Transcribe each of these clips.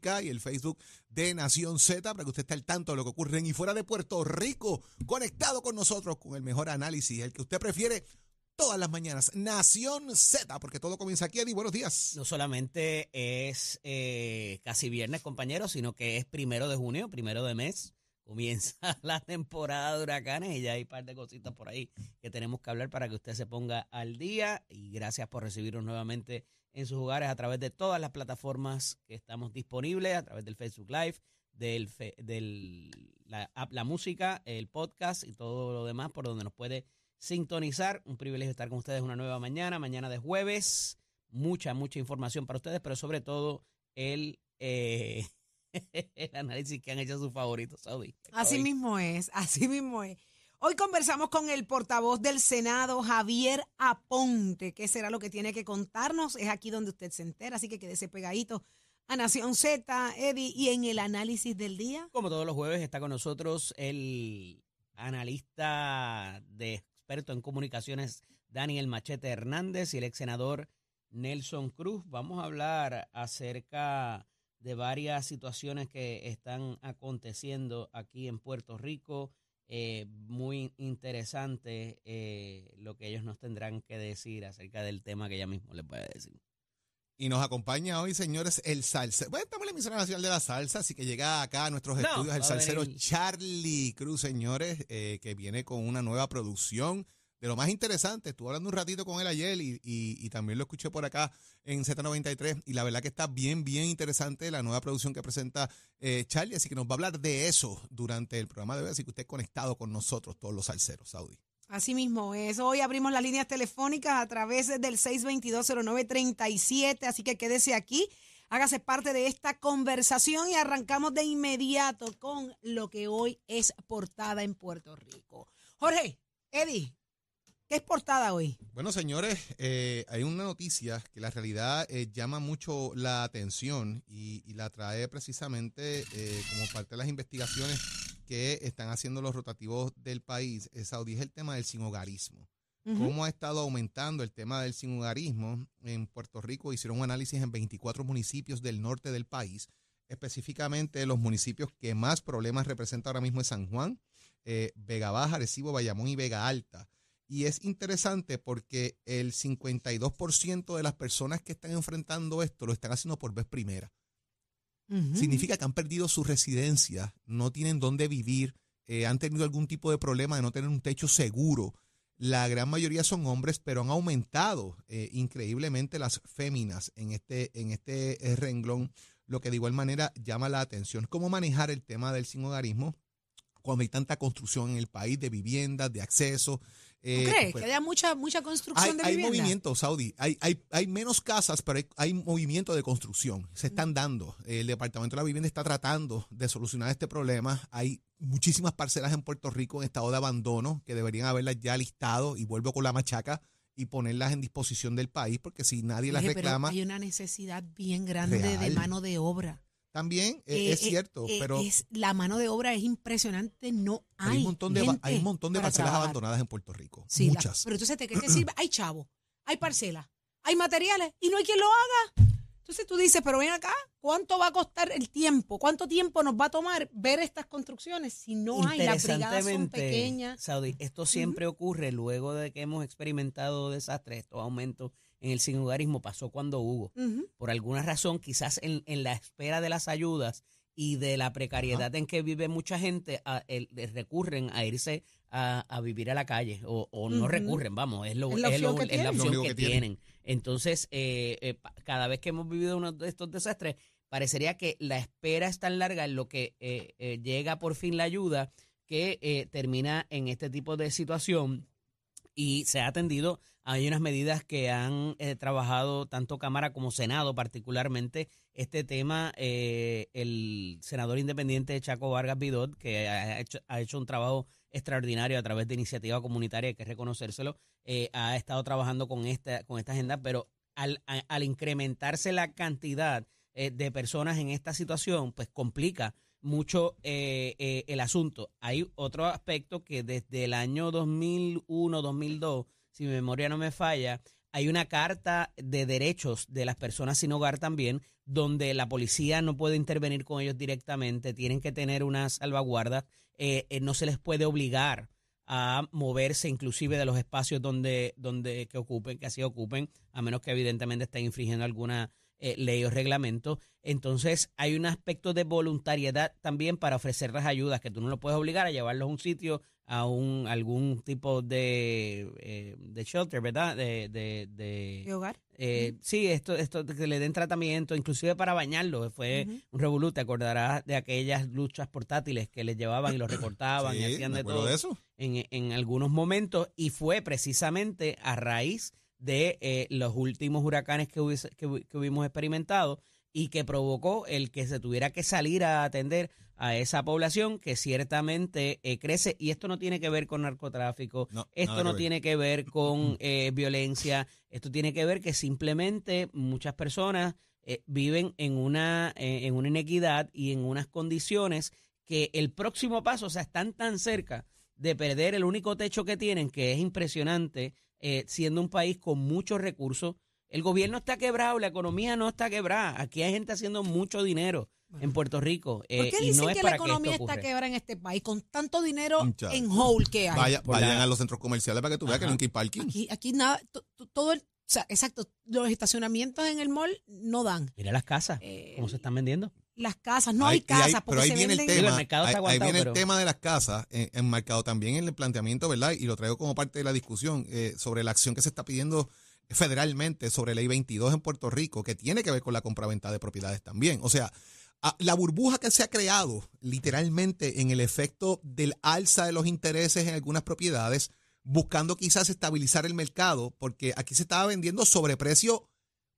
Y el Facebook de Nación Z para que usted esté al tanto de lo que ocurre en y fuera de Puerto Rico, conectado con nosotros con el mejor análisis, el que usted prefiere todas las mañanas. Nación Z, porque todo comienza aquí, Eddie. Buenos días. No solamente es eh, casi viernes, compañeros, sino que es primero de junio, primero de mes. Comienza la temporada de huracanes y ya hay un par de cositas por ahí que tenemos que hablar para que usted se ponga al día. Y gracias por recibirnos nuevamente en sus hogares a través de todas las plataformas que estamos disponibles, a través del Facebook Live, del, del la, la música, el podcast y todo lo demás por donde nos puede sintonizar. Un privilegio estar con ustedes una nueva mañana, mañana de jueves. Mucha, mucha información para ustedes, pero sobre todo el, eh, el análisis que han hecho sus favoritos, Saudi. Así mismo es, así mismo es. Hoy conversamos con el portavoz del Senado, Javier Aponte. ¿Qué será lo que tiene que contarnos? Es aquí donde usted se entera, así que quédese pegadito a Nación Z, Eddie, y en el análisis del día. Como todos los jueves está con nosotros el analista de experto en comunicaciones Daniel Machete Hernández y el ex senador Nelson Cruz. Vamos a hablar acerca de varias situaciones que están aconteciendo aquí en Puerto Rico. Eh, muy interesante eh, lo que ellos nos tendrán que decir acerca del tema que ella mismo les puede decir. Y nos acompaña hoy, señores, el salsa. Bueno, estamos en la emisora nacional de la salsa, así que llega acá a nuestros No, estudios el a salsero. Charlie Cruz, señores, eh, que viene con una nueva producción. De lo más interesante, estuve hablando un ratito con él ayer y, y- también lo escuché por acá en Z93 y la verdad que está bien, bien interesante la nueva producción que presenta eh, Charlie, así que nos va a hablar de eso durante el programa de hoy, así que usted conectado con nosotros, todos los salseros, Saudi. Así mismo es. Hoy abrimos las líneas telefónicas a través del 6220937, así que quédese aquí, hágase parte de esta conversación y arrancamos de inmediato con lo que hoy es portada en Puerto Rico. Jorge, Eddie, ¿qué es portada hoy? Bueno, señores, eh, hay una noticia que la realidad eh, llama mucho la atención y, y la trae precisamente eh, como parte de las investigaciones que están haciendo los rotativos del país. Saudí es el tema del sinhogarismo. Ujú. Cómo ha estado aumentando el tema del sinhogarismo en Puerto Rico. Hicieron un análisis en 24 municipios del norte del país, específicamente los municipios que más problemas representa ahora mismo es San Juan, Vega Baja, Arecibo, Bayamón y Vega Alta. Y es interesante porque el 52% de las personas que están enfrentando esto lo están haciendo por vez primera. Significa que han perdido su residencia, no tienen dónde vivir, eh, han tenido algún tipo de problema de no tener un techo seguro. La gran mayoría son hombres, pero han aumentado eh, increíblemente las féminas en este, en este eh, renglón, lo que de igual manera llama la atención. ¿Cómo manejar el tema del sinhogarismo cuando hay tanta construcción en el país de viviendas, de acceso? ¿Tú Eh, crees pues, que haya mucha, mucha construcción hay, de hay vivienda? movimiento, Saudi. Hay, hay, hay menos casas, pero hay, hay movimiento de construcción. Se están dando. El Departamento de la Vivienda está tratando de solucionar este problema. Hay muchísimas parcelas en Puerto Rico en estado de abandono que deberían haberlas ya listado y vuelvo con la machaca y ponerlas en disposición del país porque si nadie las pero reclama, hay una necesidad bien grande de mano de obra. También eh, Eh, es eh, cierto, eh, pero es- la mano de obra es impresionante, no hay. hay un montón de, hay un montón de parcelas trabajar. abandonadas en Puerto Rico. Sí, la- Muchas. pero entonces, ¿de qué te sirve? Hay chavo, hay parcela, hay materiales y no hay quien lo haga. Entonces tú dices, pero ven acá, ¿cuánto va a costar el tiempo? ¿Cuánto tiempo nos va a tomar ver estas construcciones si no hay? Las brigadas son Interesantemente, pequeñas. Saudi, esto siempre ocurre luego de que hemos experimentado desastres, estos aumentos en el sinhogarismo pasó cuando hubo. Por alguna razón, quizás en, en la espera de las ayudas y de la precariedad en que vive mucha gente, a- el- le recurren a irse a, a vivir a la calle. O, o no recurren, vamos, es, lo, Es la es lo- opción que es la tienen. Lo opción único que, que tienen. tienen. Entonces, eh, eh, cada vez que hemos vivido uno de estos desastres, parecería que la espera es tan larga en lo que eh, eh, llega por fin la ayuda que eh, termina en este tipo de situación y se ha atendido. Hay unas medidas que han eh, trabajado tanto Cámara como Senado, particularmente este tema. eh, el senador independiente Chaco Vargas Vidot, que ha hecho, ha hecho un trabajo extraordinario a través de iniciativa comunitaria, hay que reconocérselo, eh, ha estado trabajando con esta, con esta agenda, pero al, al incrementarse la cantidad eh, de personas en esta situación, pues complica mucho eh, eh, el asunto. Hay otro aspecto que desde el año 2001, 2002, si mi memoria no me falla, Hay una carta de derechos de las personas sin hogar también, donde la policía no puede intervenir con ellos directamente, tienen que tener unas salvaguardas, eh, eh, no se les puede obligar a moverse inclusive de los espacios donde, donde que ocupen, que así ocupen, a menos que evidentemente estén infringiendo alguna eh, ley o reglamento. Entonces hay un aspecto de voluntariedad también para ofrecer las ayudas, que tú no lo puedes obligar a llevarlos a un sitio, a un algún tipo de, eh, de shelter, ¿verdad? De, de, de, hogar. Eh, Sí, esto, esto que le den tratamiento, inclusive para bañarlo. Fue un revolú, te acordarás de aquellas luchas portátiles que les llevaban y los recortaban y hacían de todo eso. En, en algunos momentos. Y fue precisamente a raíz de eh, los últimos huracanes que, hubiese, que, que hubimos experimentado y que provocó el que se tuviera que salir a atender a esa población que ciertamente eh, crece y esto no tiene que ver con narcotráfico, esto no tiene que ver con eh, violencia, esto tiene que ver que simplemente muchas personas eh, viven en una, en una inequidad y en unas condiciones que el próximo paso, o sea, están tan cerca de perder el único techo que tienen, que es impresionante, siendo un país con muchos recursos. El gobierno está quebrado, la economía no está quebrada, aquí hay gente haciendo mucho dinero en Puerto Rico. Eh, ¿Por qué dicen que la economía está quebrada en este país con tanto dinero en hold que hay? vayan a los centros comerciales para que tú veas que no hay parking. Aquí, aquí nada, todo el, o sea, exacto, los estacionamientos en el mall no dan. Mira las casas, eh, cómo se están vendiendo. Las casas, no hay, casas. pero ahí viene el tema, ahí, viene el tema de las casas, eh, enmarcado también en el planteamiento, ¿verdad? Y lo traigo como parte de la discusión eh, sobre la acción que se está pidiendo federalmente sobre ley 22 en Puerto Rico, que tiene que ver con la compraventa de propiedades también. O sea, la burbuja que se ha creado literalmente en el efecto del alza de los intereses en algunas propiedades, buscando quizás estabilizar el mercado, porque aquí se estaba vendiendo sobreprecio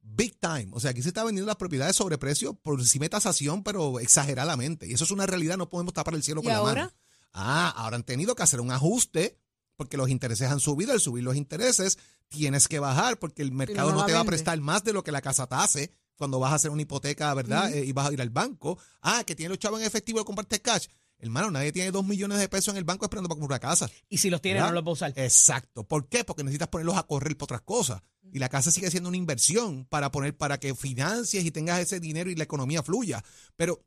big time. O sea, aquí se está vendiendo las propiedades sobreprecio por encima de tasación, pero exageradamente. Y eso es una realidad, no podemos tapar el cielo con la mano. Ah, ahora han tenido que hacer un ajuste porque los intereses han subido. Al subir los intereses, tienes que bajar porque el mercado no, te va a prestar más de lo que la casa tase cuando vas a hacer una hipoteca, ¿verdad? Eh, y vas a ir al banco. Ah, que tiene los chavos en efectivo de comparte cash. Hermano, nadie tiene dos millones de pesos en el banco esperando para comprar una casa. Y si los tiene, no los va a usar. Exacto. ¿Por qué? Porque necesitas ponerlos a correr por otras cosas. Y la casa sigue siendo una inversión para poner, para que financies y tengas ese dinero y la economía fluya. Pero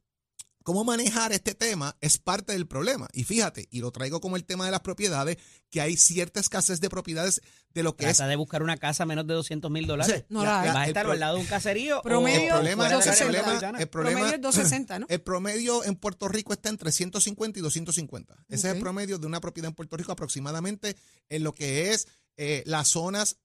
cómo manejar este tema es parte del problema. Y fíjate, y lo traigo como el tema de las propiedades, que hay cierta escasez de propiedades de lo que Trata de buscar una casa a menos de 200 mil dólares. no la, ¿Vas a estar al lado de un caserío? Promedio, el problema, el problema, el promedio es 260, ¿no? El promedio en Puerto Rico está entre 150 y 250. Ese es el promedio de una propiedad en Puerto Rico aproximadamente en lo que es eh, las zonas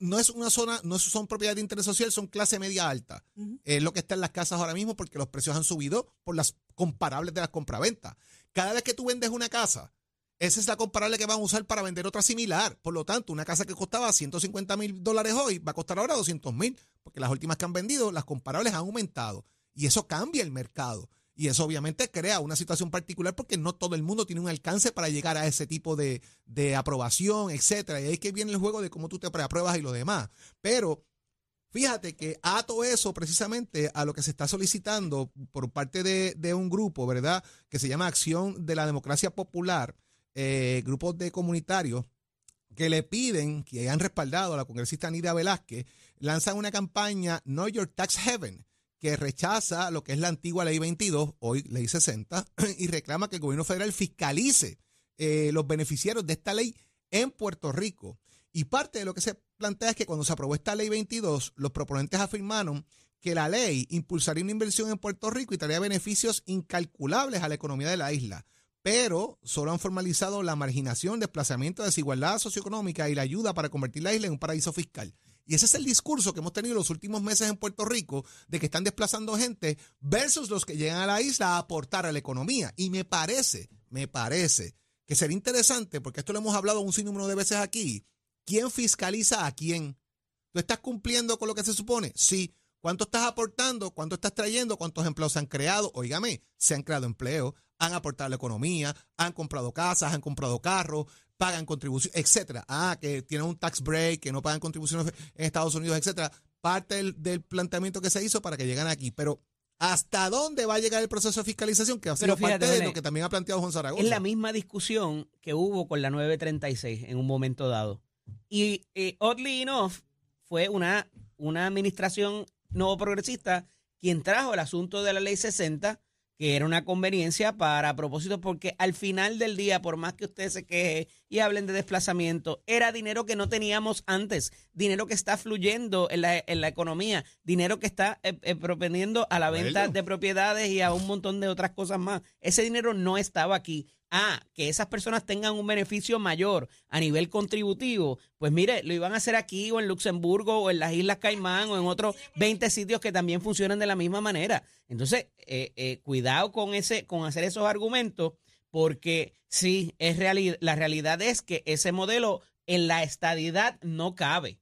no es una zona, no son propiedades de interés social, son clase media alta. Es lo que está en las casas ahora mismo porque los precios han subido por las comparables de las compraventas. Cada vez que tú vendes una casa, esa es la comparable que van a usar para vender otra similar. Por lo tanto, una casa que costaba 150 mil dólares hoy va a costar ahora 200 mil, porque las últimas que han vendido, las comparables han aumentado. Y eso cambia el mercado. Y eso obviamente crea una situación particular porque no todo el mundo tiene un alcance para llegar a ese tipo de, aprobación, etcétera. Y ahí que viene el juego de cómo tú te preapruebas y lo demás. Pero fíjate que ato eso precisamente a lo que se está solicitando por parte de, un grupo, ¿verdad? Que se llama Acción de la Democracia Popular, eh, grupos de comunitarios que le piden, que hayan respaldado a la congresista Nida Velázquez, lanzan una campaña Know Your Tax Heaven que rechaza lo que es la antigua ley 22, hoy ley 60, y reclama que el gobierno federal fiscalice eh, los beneficiarios de esta ley en Puerto Rico. Y parte de lo que se plantea es que cuando se aprobó esta ley 22, los proponentes afirmaron que la ley impulsaría una inversión en Puerto Rico y traería beneficios incalculables a la economía de la isla. Pero solo han formalizado la marginación, desplazamiento, desigualdad socioeconómica y la ayuda para convertir la isla en un paraíso fiscal. Y ese es el discurso que hemos tenido los últimos meses en Puerto Rico de que están desplazando gente versus los que llegan a la isla a aportar a la economía. Y me parece, me parece que sería interesante, porque esto lo hemos hablado un sinnúmero de veces aquí, ¿quién fiscaliza a quién? ¿Tú estás cumpliendo con lo que se supone? Sí. ¿Cuánto estás aportando? ¿Cuánto estás trayendo? ¿Cuántos empleos se han creado? Óigame, se han creado empleos, han aportado a la economía, han comprado casas, han comprado carros, pagan contribuciones, etcétera. Ah, que tienen un tax break, que no pagan contribuciones en Estados Unidos, etcétera. Parte del, planteamiento que se hizo para que lleguen aquí. Pero ¿hasta dónde va a llegar el proceso de fiscalización? Que va a ser parte de lo que también ha planteado Juan Zaragoza. Es la misma discusión que hubo con la 936 en un momento dado. Y oddly enough, fue una, una administración nuevo progresista quien trajo el asunto de la ley 60 que era una conveniencia para propósito, porque al final del día, por más que usted se queje y hablen de desplazamiento, era dinero que no teníamos antes, dinero que está fluyendo en la, en la economía, dinero que está eh, eh, propendiendo a la venta de propiedades y a un montón de otras cosas más. Ese dinero no estaba aquí a que esas personas tengan un beneficio mayor a nivel contributivo, pues mire, lo iban a hacer aquí o en Luxemburgo o en las Islas Caimán o en otros 20 sitios que también funcionan de la misma manera. Entonces, eh, eh, cuidado con ese, con hacer esos argumentos, porque sí, es realidad, la realidad es que ese modelo en la estadidad no cabe.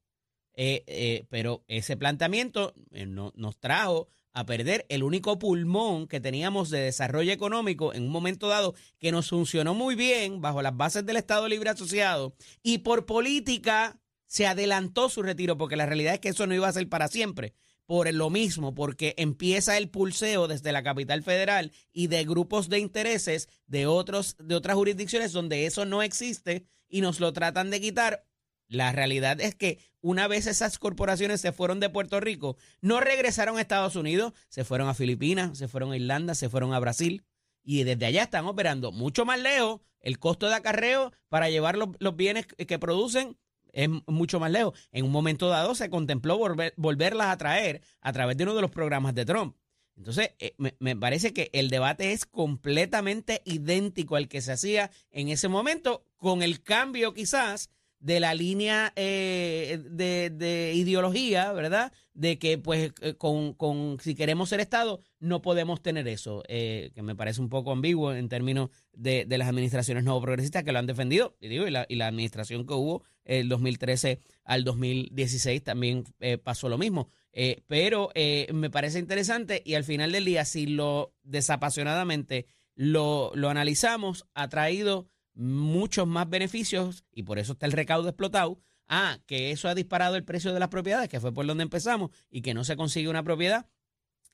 Eh, pero ese planteamiento no, nos trajo a perder el único pulmón que teníamos de desarrollo económico en un momento dado que nos funcionó muy bien bajo las bases del Estado Libre Asociado y por política se adelantó su retiro porque la realidad es que eso no iba a ser para siempre. Por lo mismo, porque empieza el pulseo desde la capital federal y de grupos de intereses de otros de otras jurisdicciones donde eso no existe y nos lo tratan de quitar la realidad es que una vez esas corporaciones se fueron de Puerto Rico, no regresaron a Estados Unidos, se fueron a Filipinas, se fueron a Irlanda, se fueron a Brasil y desde allá están operando mucho más lejos. El costo de acarreo para llevar los, bienes que producen es mucho más lejos. En un momento dado se contempló volverlas a traer a través de uno de los programas de Trump. Entonces, eh, me, parece que el debate es completamente idéntico al que se hacía en ese momento, con el cambio quizás de la línea eh, de, ideología, ¿verdad? De que, pues, eh, con, con, si queremos ser Estado, no podemos tener eso, eh, que me parece un poco ambiguo en términos de, de las administraciones nuevo progresistas que lo han defendido, y, digo, y, la, y la administración que hubo el 2013 al 2016 también pasó lo mismo. pero me parece interesante y al final del día, si lo desapasionadamente lo, lo analizamos, ha traído muchos más beneficios y por eso está el recaudo explotado. Ah, que eso ha disparado el precio de las propiedades, que fue por donde empezamos, y que no se consigue una propiedad.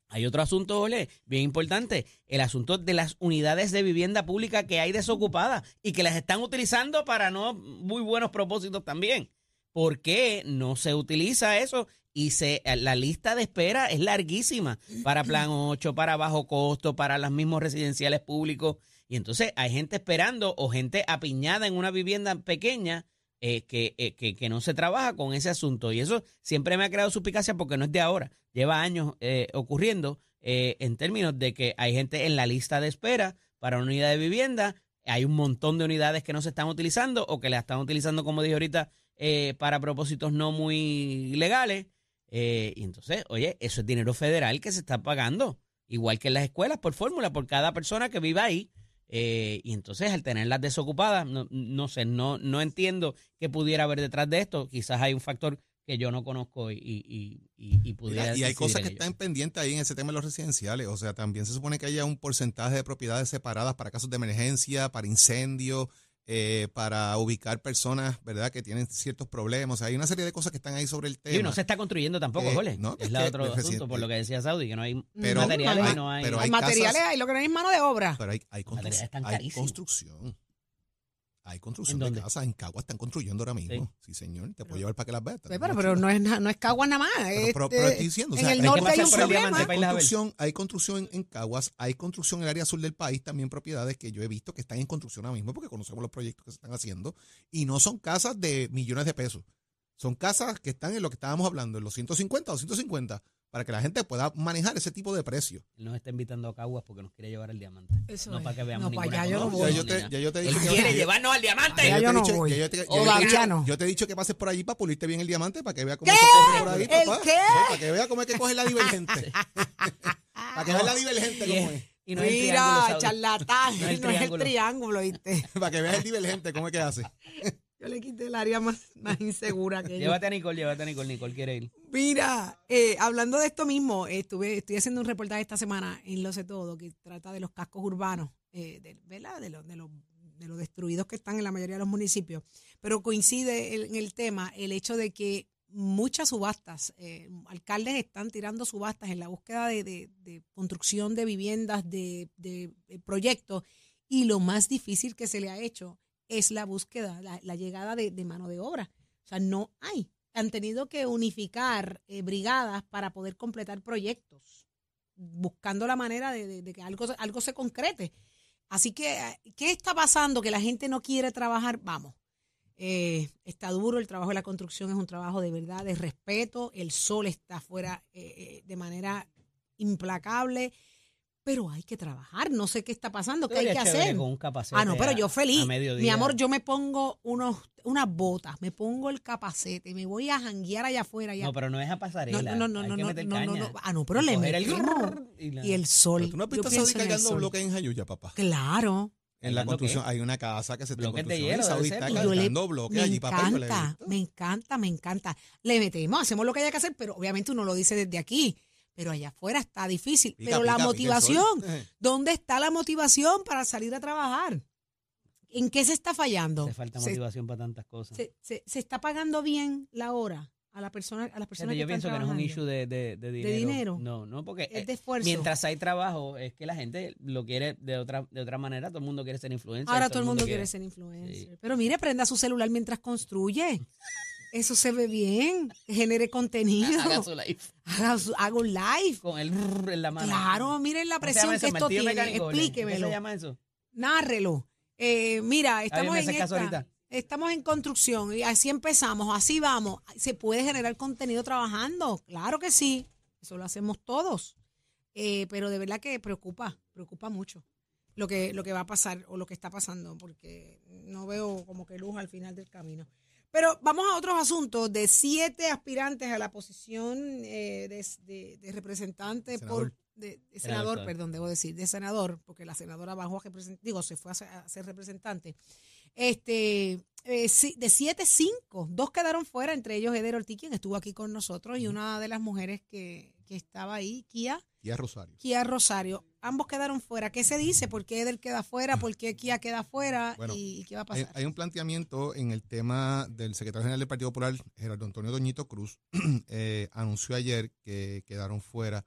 Hay otro asunto, Ole, bien importante, el asunto de las unidades de vivienda pública que hay desocupadas y que las están utilizando para no muy buenos propósitos también. ¿Por qué no se utiliza eso? Y se, la lista de espera es larguísima para Plan 8, para bajo costo, para los mismos residenciales públicos. Y entonces hay gente esperando o gente apiñada en una vivienda pequeña eh, eh, que, que, no se trabaja con ese asunto. Y eso siempre me ha creado suspicacia porque no es de ahora. Lleva años eh, ocurriendo en términos de que hay gente en la lista de espera para una unidad de vivienda. Hay un montón de unidades que no se están utilizando o que las están utilizando, como dije ahorita, para propósitos no muy legales. y entonces, oye, eso es dinero federal que se está pagando. Igual que en las escuelas, por fórmula, por cada persona que viva ahí. Eh, y entonces al tenerlas desocupadas, no, no sé, no, no entiendo qué pudiera haber detrás de esto. Quizás hay un factor que yo no conozco y, y, y, pudiera. Y, hay cosas que están pendientes ahí en ese tema de los residenciales. O sea, también se supone que haya un porcentaje de propiedades separadas para casos de emergencia, para incendios, eh, para ubicar personas, ¿verdad?, que tienen ciertos problemas. O sea, hay una serie de cosas que están ahí sobre el tema. Y no se está construyendo tampoco, eh, es, la otro asunto, por lo que decía Saudi, que no hay materiales no hay... Pero hay materiales hay, lo que no hay mano de obra. Pero hay, hay, hay construcción. Hay construcción de casas. En Caguas están construyendo ahora mismo. Sí, señor. Te puedo llevar para que las veas. pero, pero no es, no es Caguas nada más. Pero, pero, estoy diciendo. en el norte hay un problema. Hay construcción, hay construcción en Caguas, hay construcción en el área sur del país, también propiedades que yo he visto que están en construcción ahora mismo porque conocemos los proyectos que se están haciendo. Y no son casas de millones de pesos. Son casas que están en lo que estábamos hablando, en los 150 o 150 para que la gente pueda manejar ese tipo de precio. Él nos está invitando a Caguas porque nos quiere llevar el diamante. Eso no es. para que veamos no, ninguna yo no voy. Ya yo te, ya yo te Él quiere llevarnos al diamante. Ya yo no voy. Ya yo te, no. yo te he dicho que pases por allí para pulirte bien el diamante para que vea cómo ¿Qué? se coge por ahí. ¿El papá. qué? para que vea cómo es que coge la divergente. para que vea la divergente cómo es. Y no es Mira, charlatán, no es el triángulo, ¿viste? para que veas el divergente cómo es que hace. Yo le quité el área más, más insegura que Llévate a Nicole, llévate a Nicole. Nicole quiere ir. Mira, eh, hablando de esto mismo, estuve, estoy haciendo un reportaje esta semana en Lo Sé Todo que trata de los cascos urbanos, eh, de, ¿verdad? De, los, de, los, de los destruidos que están en la mayoría de los municipios. Pero coincide en el tema el hecho de que muchas subastas, eh, alcaldes están tirando subastas en la búsqueda de, de construcción de viviendas, de, de proyectos, y lo más difícil que se le ha hecho es la búsqueda, la, llegada de, mano de obra. O sea, no hay. han tenido que unificar eh, brigadas para poder completar proyectos, buscando la manera de, que algo, algo se concrete. Así que, eh, ¿qué está pasando? Que la gente no quiere trabajar. Vamos, eh, está duro, el trabajo de la construcción es un trabajo de verdad, de respeto, el sol está afuera de manera implacable, pero hay que trabajar, no sé qué está pasando, qué hay que hacer. Con un capacete Ah, no, pero a- yo feliz. Mi amor, yo me pongo unos, unas botas, me pongo el capacete, me voy a janguear allá afuera. allá. No, pero no es a pasarela. no, no, no, hay no, que no, meter no, no, caña. no. Ah, no, pero Y le grrr y la- Y el sol. Pero tú no has visto Saudi cargando sol. bloques en Jayuya, papá. Claro. En la ¿Cargando construcción qué? hay una casa que se está de hielo, Saudi está cargando bloques me allí, papá. yo encanta, me encanta, me encanta. Le metemos, hacemos lo que haya que hacer, pero obviamente uno lo dice desde aquí. Pero allá afuera está difícil. Pica, pero la pica, motivación. ¿dónde está la motivación para salir a trabajar? ¿En qué se está fallando? Hace falta Se- motivación para tantas cosas. se, se- se está pagando bien la hora a la persona a las personas que yo pienso que no es un issue de, de, de dinero. dinero? No, no, porque es eh, de esfuerzo mientras hay trabajo, es que la gente lo quiere de otra de otra manera. Todo el mundo quiere ser influencer. ahora todo el mundo quiere ser influencer Sí. pero mire prenda su celular mientras construye eso se ve bien. Genere contenido. Haga su live haga, su- haga un live con el rrr en la mano. claro miren la ¿Cómo se llama presión que esto ¿Martillo tiene. Mecánico, Belén? ¿Qué explíquemelo. se llama eso? nárrelo. Eh, mira estamos en esta- estamos en construcción y así empezamos así vamos. Se puede generar contenido trabajando claro que sí. Eso lo hacemos todos. Eh, pero de verdad que preocupa, preocupa mucho lo que, lo que va a pasar o lo que está pasando, porque no veo como que luz al final del camino. Pero vamos a otros asuntos. De siete aspirantes a la posición eh, de, de- de representante Senador. por de, de Senador, perdón, debo decir, de senador, porque la senadora bajó a digo, se fue a ser, a ser representante. Este, eh, de siete, cinco, dos quedaron fuera, entre ellos Eder Ortiz, quien estuvo aquí con nosotros, y una de las mujeres que, que estaba ahí, Kia, Y a Rosario. Kia Rosario. Ambos quedaron fuera. ¿Qué se dice? ¿Por qué Eder queda fuera? ¿Por qué Kia queda fuera? Bueno, ¿Y, y qué va a pasar? hay un planteamiento en el tema del secretario general del Partido Popular, Gerardo Antonio Doñito Cruz, eh, anunció ayer que quedaron fuera.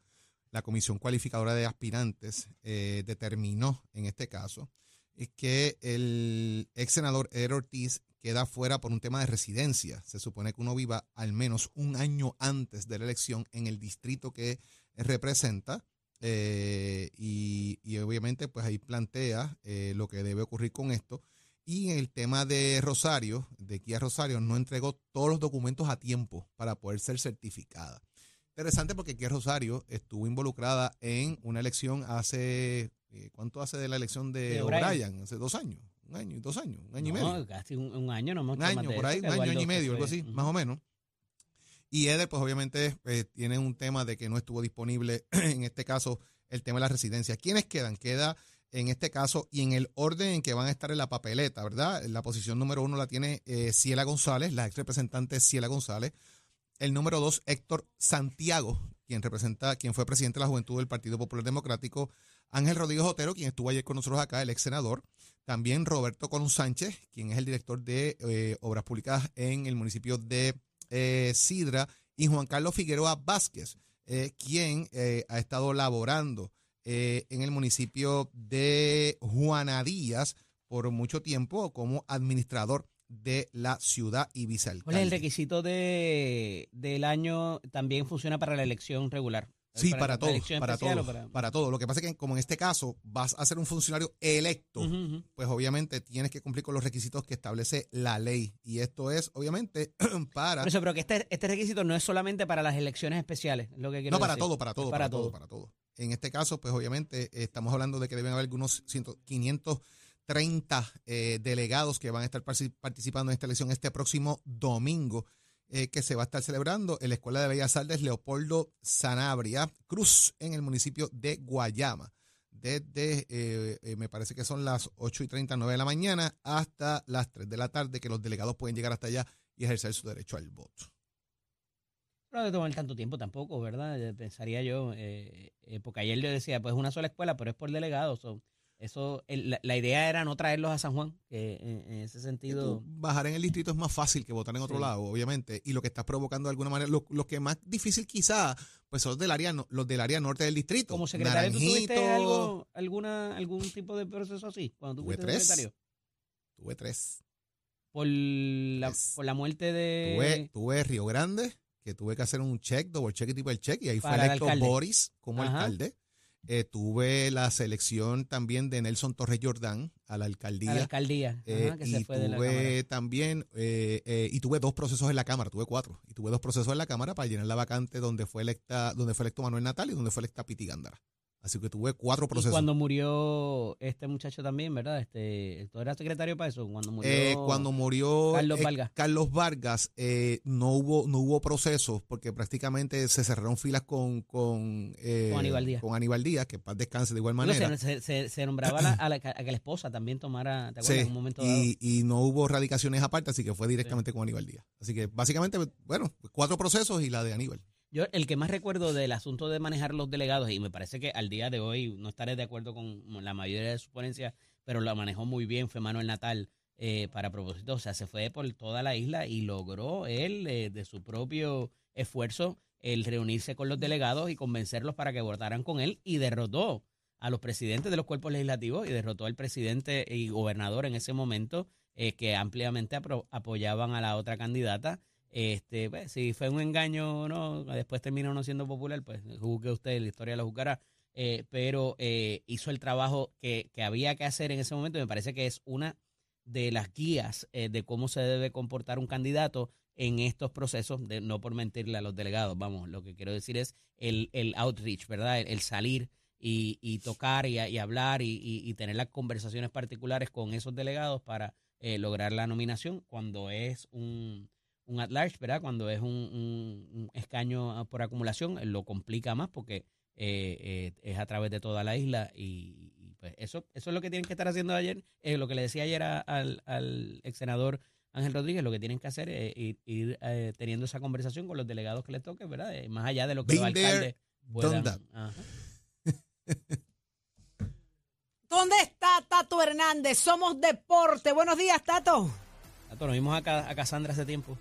La comisión cualificadora de aspirantes eh, determinó en este caso que el ex senador Eder Ortiz queda fuera por un tema de residencia. Se supone que uno viva al menos un año antes de la elección en el distrito que representa. eh, y, y obviamente pues ahí plantea eh, lo que debe ocurrir con esto. Y en el tema de Rosario, de Kia Rosario, no entregó todos los documentos a tiempo para poder ser certificada. Interesante porque Kia Rosario estuvo involucrada en una elección hace, eh, ¿cuánto hace de la elección de De O'Brien. O'Brien? Hace dos años, un año, dos años, un año y No, medio casi un, un año nomás. un año, por ahí, un año, y medio, algo así, más o menos. Y Eder, pues obviamente eh, tiene un tema de que no estuvo disponible, en este caso, el tema de la residencia. ¿Quiénes quedan? Queda en este caso y en el orden en que van a estar en la papeleta, ¿verdad? La posición número uno la tiene eh, Ciela González, la ex representante Ciela González. El número dos, Héctor Santiago, quien representa, quien fue presidente de la Juventud del Partido Popular Democrático. Ángel Rodríguez Otero, quien estuvo ayer con nosotros acá, el ex senador. También Roberto Colón Sánchez, quien es el director de eh, Obras Públicas en el municipio de eh, Sidra. Y Juan Carlos Figueroa Vázquez, eh, quien eh, ha estado laborando en el municipio de Juana Díaz por mucho tiempo como administrador de la ciudad y ¿Cuál es el requisito de, del año? También funciona para la elección regular. Sí, para, la todo, elección para todo, para... todo. Lo que pasa es que como en este caso vas a ser un funcionario electo, pues obviamente tienes que cumplir con los requisitos que establece la ley. Y esto es, obviamente, para... Por eso, pero que este, este requisito no es solamente para las elecciones especiales, es lo que quiero No, para decir. todo, para todo, para, todo, para todo. En este caso, pues obviamente estamos hablando de que deben haber algunos 100, 530 eh, delegados que van a estar participando en esta elección este próximo domingo, eh, que se va a estar celebrando en la Escuela de Bellas Artes Leopoldo Sanabria Cruz en el municipio de Guayama. Desde, eh, eh, me parece que son las 8 y 39 de la mañana hasta las 3 de la tarde, que los delegados pueden llegar hasta allá y ejercer su derecho al voto. No debe tomar tanto tiempo tampoco, ¿verdad? Eh, Pensaría yo, eh, eh, porque ayer yo decía, pues una sola escuela, pero es por delegados. so, eso, el- la, la idea era no traerlos a San Juan, que en, en ese sentido... bajar en el distrito es más fácil que votar en otro Sí. lado, obviamente. Y lo que estás provocando de alguna manera, lo, lo que más difícil quizá, pues son del área, los del área norte del distrito. Como secretario, ¿tú tuviste algo, alguna, algún tipo de proceso así? Cuando tú Tuve tres. secretario. Tuve tres. por la, por la muerte de... Tuve, tuve Río Grande, que tuve que hacer un check, double check y tipo el check, y ahí fue Para electo. Boris como Ajá. alcalde. Eh, tuve la selección también de Nelson Torres Jordán a la a alcaldía. la alcaldía, Eh, ajá, que y se fue de la tuve también, eh, eh, y tuve dos procesos en la Cámara, tuve cuatro, y tuve dos procesos en la Cámara para llenar la vacante donde fue electa, donde fue electo Manuel Natal y donde fue electa Piti Gándara. Así que tuve cuatro Y procesos. cuando murió este muchacho también, ¿verdad? Este, ¿Tú eras secretario para eso? Cuando murió... Eh, cuando murió Carlos eh, Vargas. Carlos Vargas, eh, no hubo no hubo procesos porque prácticamente se cerraron filas con con, eh, Con Aníbal Díaz. con Aníbal Díaz, que paz descanse de igual manera. se, se- se- se nombraba a, la- a la- a que la esposa también tomara, ¿te acuerdas? Sí, en un momento dado. y, y no hubo radicaciones aparte, así que fue directamente con Aníbal Díaz. Así que básicamente, bueno, cuatro procesos y la de Aníbal. Yo el que más recuerdo del asunto de manejar los delegados, y me parece que al día de hoy no estaré de acuerdo con la mayoría de sus ponencias, pero lo manejó muy bien, fue Manuel Natal eh, para propósito, o sea, se fue por toda la isla y logró él eh, de su propio esfuerzo el reunirse con los delegados y convencerlos para que votaran con él y derrotó a los presidentes de los cuerpos legislativos y derrotó al presidente y gobernador en ese momento eh, que ampliamente apoyaban a la otra candidata. Este, pues, si fue un engaño o no, después terminó no siendo popular, pues juzgue usted, la historia lo juzgará. Eh, pero eh, hizo el trabajo que, que había que hacer en ese momento y me parece que es una de las guías eh, de cómo se debe comportar un candidato en estos procesos, de no por mentirle a los delegados, vamos, lo que quiero decir es el, el outreach, ¿verdad? El, el salir y, y tocar y, y hablar y, y- tener las conversaciones particulares con esos delegados para lograr la nominación cuando es un, un at large, ¿verdad? Cuando es un, un- un escaño ah, por acumulación, eh, lo complica más porque eh, eh, es a través de toda la isla y, y, pues eso, eso es lo que tienen que estar haciendo ayer, eh, lo que le decía ayer a- al, al ex senador Ángel Rodríguez, lo que tienen que hacer es ir, ir, eh, teniendo esa conversación con los delegados que les toque, ¿verdad? Eh, más allá de lo que los Been there, alcaldes puedan. that. Ajá. ¿Dónde está Tato Hernández? Somos deporte. Buenos días, Tato. Tato, nos vimos a, a Cassandra hace tiempo.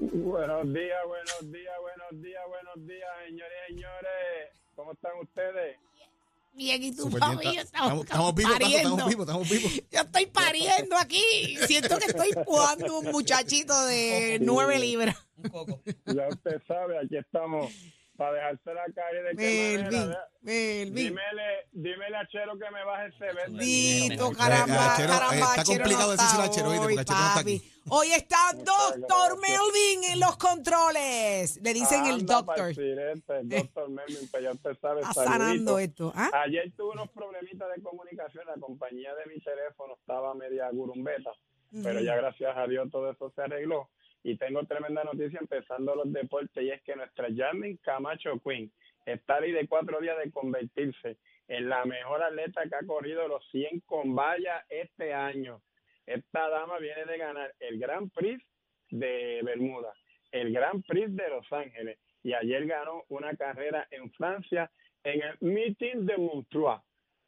Buenos días, buenos días, buenos días, buenos días, señores y señores. ¿Cómo están ustedes? Bien, y tú, papi, ta- estamos, estamos, estamos vivos, pariendo. estamos vivos, estamos vivos. Yo estoy pariendo aquí. Siento que estoy jugando un muchachito de nueve libras. Un poco. Ya usted sabe, aquí estamos para dejarse la calle de Melvin. Melvin. Dímele, dímele a Chero que me baje ese verde. Dito, caramba, está complicado no decírselo a ¿oíste? hoy, Porque Achero no está papi. aquí. Hoy está Muchas Doctor. Melvin en los controles. Le dicen el doctor. el doctor Melvin, pues ya usted sabe. Está sanando esto. ¿ah? Ayer tuve unos problemitas de comunicación, la compañía de mi teléfono estaba media gurumbeta, pero ya gracias a Dios todo eso se arregló. Y tengo tremenda noticia empezando los deportes y es que nuestra Jasmine Camacho Queen está ahí de cuatro días de convertirse en la mejor atleta que ha corrido los 100 con valla este año. Esta dama viene de ganar el Grand Prix de Bermuda, el Grand Prix de Los Ángeles y ayer ganó una carrera en Francia en el Meeting de Montreux.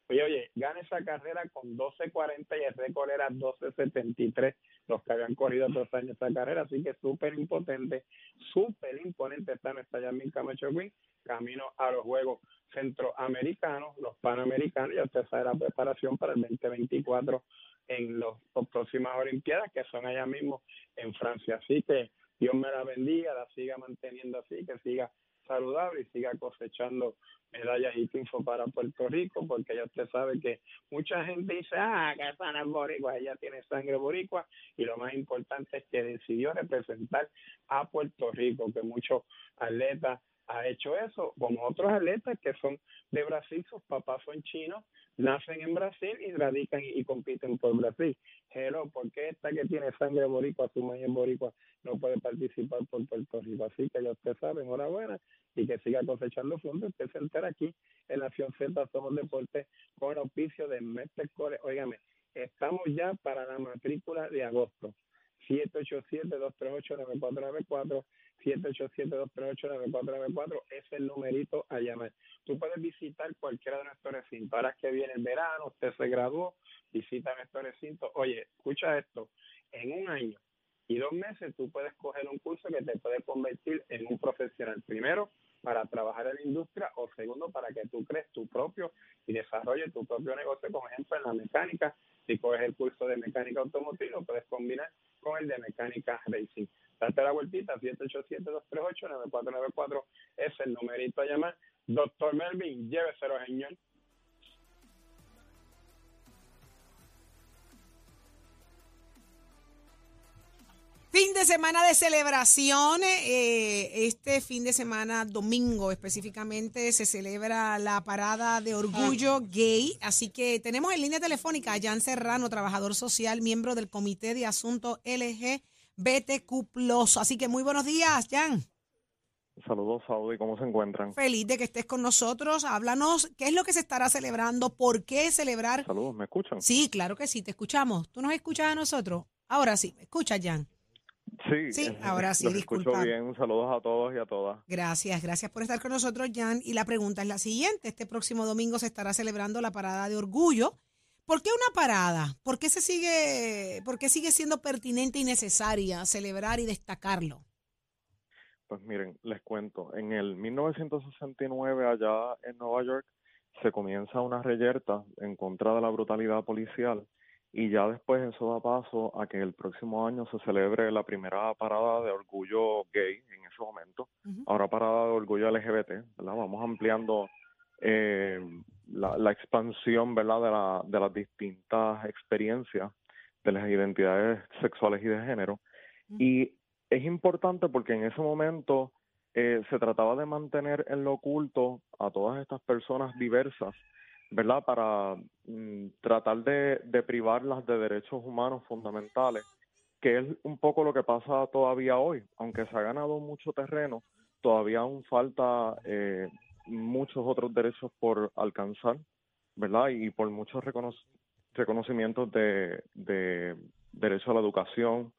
Oye, oye, gana esa carrera con 12.40 y el récord era 12.73 los que habían corrido dos años esa carrera, así que súper impotente, súper imponente está nuestra Yasmin Camacho Queen, camino a los Juegos Centroamericanos, los Panamericanos, ya usted sabe la preparación para el 2024 en las próximas Olimpiadas, que son allá mismo en Francia. Así que Dios me la bendiga, la siga manteniendo así, que siga saludable y siga cosechando medallas y triunfos para Puerto Rico, porque ya usted sabe que mucha gente dice, ah, que esa no es boricua, ella tiene sangre boricua, y lo más importante es que decidió representar a Puerto Rico, que muchos atletas ha hecho eso, como otros atletas que son de Brasil, sus papás son chinos, nacen en Brasil y radican y, compiten por Brasil. Hello, ¿por qué esta que tiene sangre boricua, su maíz boricua, no puede participar por Puerto Rico? Así que ya usted sabe, enhorabuena y que siga cosechando fondos. Usted se entera aquí en Nación Z Somos Deportes con el auspicio de Mestre Core. Óigame, estamos ya para la matrícula de agosto. 787-238-9494, 787-238-9494 es el numerito a llamar. Tú puedes visitar cualquiera de nuestros recintos. Ahora que viene el verano, usted se graduó, visita nuestro recinto. Oye, escucha esto, en un año y dos meses tú puedes coger un curso que te puede convertir en un profesional. Primero, para trabajar en la industria o segundo para que tú crees tu propio y desarrolles tu propio negocio, por ejemplo en la mecánica, si coges el curso de mecánica automotriz puedes combinar con el de mecánica racing. Date la vueltita, 787-238-9494 es el numerito a llamar. Doctor Melvin, lléveselo, señor. Fin de semana de celebraciones. Eh, este fin de semana, domingo específicamente, se celebra la parada de orgullo gay. Así que tenemos en línea telefónica a Jan Serrano, trabajador social, miembro del Comité de Asuntos LGBTQ. Así que muy buenos días, Jan. Saludos, Saudi, ¿cómo se encuentran? Feliz de que estés con nosotros. Háblanos, ¿qué es lo que se estará celebrando? ¿Por qué celebrar? Saludos, ¿me escuchan? Sí, claro que sí, te escuchamos. ¿Tú nos escuchas a nosotros? Ahora sí, escucha, Jan. Sí, sí, ahora sí, disculpa. Escucho bien. Saludos a todos y a todas. Gracias, gracias por estar con nosotros, Jan. Y la pregunta es la siguiente: este próximo domingo se estará celebrando la parada de orgullo. ¿Por qué una parada? ¿Por qué se sigue, por qué sigue siendo pertinente y necesaria celebrar y destacarlo? Pues miren, les cuento. En el 1969 allá en Nueva York se comienza una reyerta en contra de la brutalidad policial y ya después eso da paso a que el próximo año se celebre la primera parada de orgullo gay en ese momento, ahora parada de orgullo LGBT, ¿verdad? Vamos ampliando eh, la, expansión, ¿verdad? De, la, de las distintas experiencias de las identidades sexuales y de género. Y es importante porque en ese momento eh, se trataba de mantener en lo oculto a todas estas personas diversas ¿verdad? Para mm, tratar de, privarlas de derechos humanos fundamentales, que es un poco lo que pasa todavía hoy. Aunque se ha ganado mucho terreno, todavía aún falta eh, muchos otros derechos por alcanzar, ¿verdad? Y por muchos reconocimientos de, de derecho a la educación,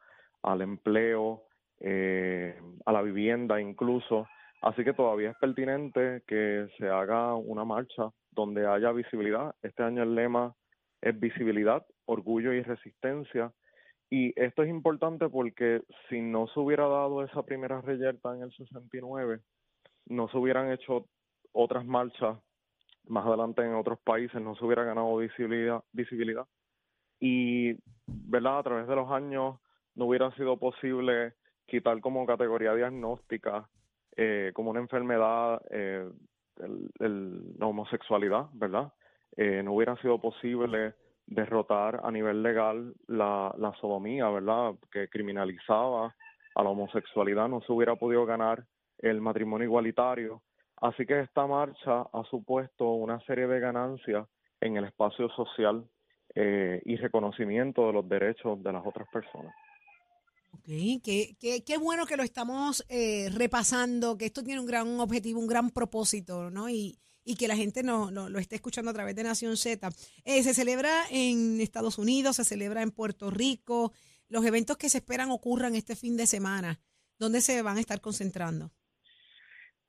al empleo, eh, a la vivienda incluso. Así que todavía es pertinente que se haga una marcha donde haya visibilidad. Este año el lema es visibilidad, orgullo y resistencia. Y esto es importante porque si no se hubiera dado esa primera reyerta en el 69, no se hubieran hecho otras marchas más adelante en otros países, no se hubiera ganado visibilidad, visibilidad. Y, ¿verdad? A través de los años no hubiera sido posible quitar como categoría diagnóstica, eh, como una enfermedad, eh, el, la homosexualidad, ¿verdad? Eh, no hubiera sido posible derrotar a nivel legal la, la sodomía, ¿verdad? Que criminalizaba a la homosexualidad, no se hubiera podido ganar el matrimonio igualitario. Así que esta marcha ha supuesto una serie de ganancias en el espacio social eh, y reconocimiento de los derechos de las otras personas. Ok, qué, bueno que lo estamos eh, repasando, que esto tiene un gran objetivo, un gran propósito, ¿no? Y, y que la gente no, lo esté escuchando a través de Nación Z. Eh, se celebra en Estados Unidos, se celebra en Puerto Rico. Los eventos que se esperan ocurran este fin de semana, ¿dónde se van a estar concentrando?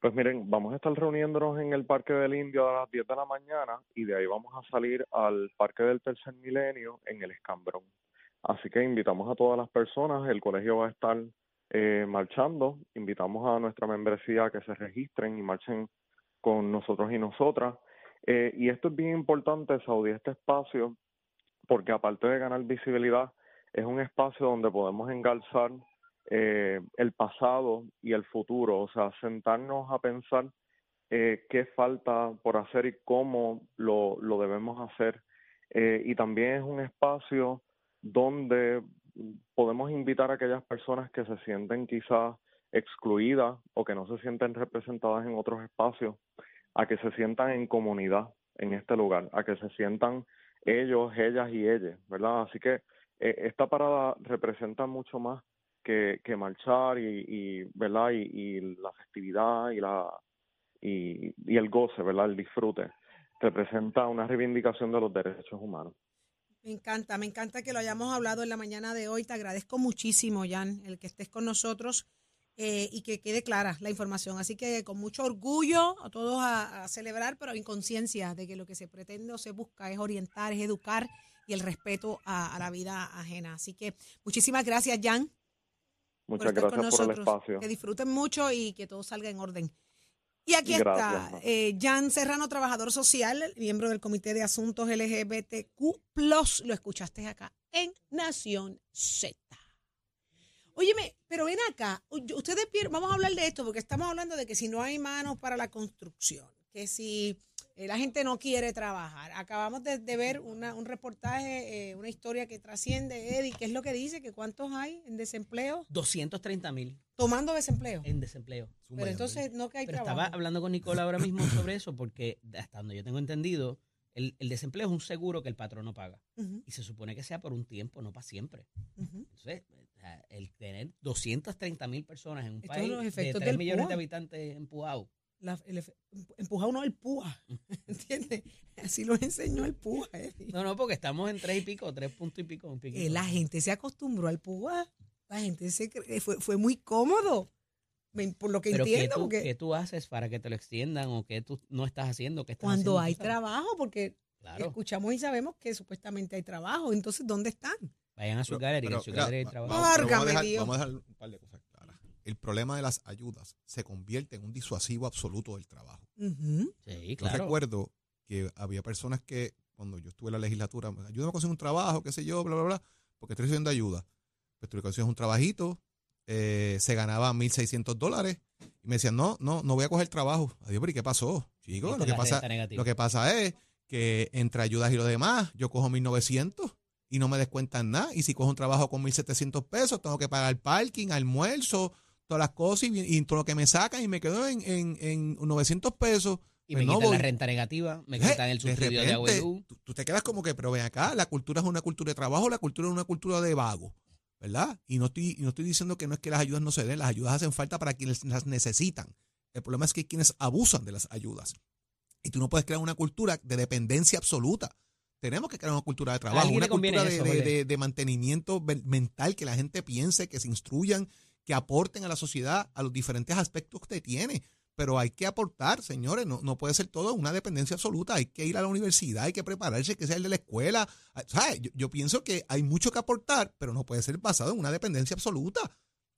Pues miren, vamos a estar reuniéndonos en el Parque del Indio a las 10 de la mañana y de ahí vamos a salir al Parque del Tercer Milenio en el Escambrón. Así que invitamos a todas las personas, el colegio va a estar eh, marchando, invitamos a nuestra membresía a que se registren y marchen con nosotros y nosotras. Eh, y esto es bien importante, Saudi, este espacio, porque aparte de ganar visibilidad, es un espacio donde podemos engalzar eh, el pasado y el futuro, o sea, sentarnos a pensar qué falta por hacer y cómo lo, lo debemos hacer. y también es un espacio donde podemos invitar a aquellas personas que se sienten quizás excluidas o que no se sienten representadas en otros espacios, a que se sientan en comunidad en este lugar, a que se sientan ellos, ellas y ellas, ¿verdad? Así que eh, esta parada representa mucho más que, marchar y, y ¿verdad? Y, y, la festividad y la y, y el goce, ¿verdad? El disfrute. Representa una reivindicación de los derechos humanos. Me encanta, me encanta que lo hayamos hablado en la mañana de hoy. Te agradezco muchísimo, Jan, el que estés con nosotros eh, y que quede clara la información. Así que con mucho orgullo a todos a, celebrar, pero en conciencia de que lo que se pretende o se busca es orientar, es educar y el respeto a, la vida ajena. Así que muchísimas gracias, Jan. Muchas gracias por el espacio. Que disfruten mucho y que todo salga en orden. Y aquí está eh, Jan Serrano, trabajador social, miembro del Comité de Asuntos LGBTQ. Lo escuchaste acá en Nación Z. Óyeme, pero ven acá, ustedes vamos a hablar de esto porque estamos hablando de que si no hay manos para la construcción, que si la gente no quiere trabajar. Acabamos de, de ver una- un reportaje, eh, una historia que trasciende, Eddie, ¿qué es lo que dice? ¿Que cuántos hay en desempleo? 230 mil Tomando desempleo. en desempleo. Pero entonces no que hay Pero trabajo. estaba hablando con Nicola ahora mismo sobre eso porque hasta donde yo tengo entendido, el, el desempleo es un seguro que el patrón no paga. Y se supone que sea por un tiempo, no para siempre. Entonces, el tener 230 mil personas en un Estos país de efectos 3 del millones de habitantes empujados. La- el empuja uno al púa, ¿entiendes? Así lo enseñó el púa. Eddie. No, no, porque estamos en 3 y pico, 3 puntos y pico. Un piquito. Eh, la gente se acostumbró al púa. La gente se eh, fue, fue muy cómodo. Me- Por lo que Pero ¿qué entiendo, tú, porque qué tú haces para que te lo extiendan o qué tú no estás haciendo? ¿Qué estás cuando haciendo? hay trabajo, porque Claro, escuchamos y sabemos que supuestamente hay trabajo, entonces ¿dónde están? vayan a su Pero- gallery, pero, su mira, gallery hay trabajo. vamos- vamos, a dejar, Dios. vamos a dejar un par de cosas. El problema de las ayudas se convierte en un disuasivo absoluto del trabajo. Sí, Yo claro. recuerdo que había personas que cuando yo estuve en la legislatura, me ayúdame a conseguir un trabajo, qué sé yo, bla, bla, bla, porque estoy recibiendo ayuda. Pues tú le consigues un trabajito, eh, se ganaba 1.600 dólares, y me decían, no, no, no voy a coger trabajo. Adiós, pero ¿y qué pasó? Chicos, Viste lo que, pasa, lo que pasa es que entre ayudas y lo demás, yo cojo 1.900 y no me descuentan nada. Y si cojo un trabajo con 1.700 pesos, tengo que pagar parking, almuerzo, todas las cosas y, y todo lo que me sacan y me quedo en, en, en 900 pesos. Y Pues me no quitan la renta negativa, me Eh, quitan el de subsidio de repente, luz. tú, tú te quedas como que, pero ven acá, la cultura es una cultura de trabajo, la cultura es una cultura de vago, ¿verdad? Y no estoy, y no estoy diciendo que no es que las ayudas no se den, las ayudas hacen falta para quienes las necesitan. El problema es que hay quienes abusan de las ayudas. Y tú no puedes crear una cultura de dependencia absoluta. Tenemos que crear una cultura de trabajo, una cultura de, eso, de- de- de mantenimiento mental, que la gente piense, que se instruyan, que aporten a la sociedad a los diferentes aspectos que tiene. Pero hay que aportar, señores, no, no puede ser todo una dependencia absoluta. Hay que ir a la universidad, hay que prepararse, que sea de la escuela. Ah, ¿sabes? Yo, pienso que hay mucho que aportar, pero no puede ser basado en una dependencia absoluta.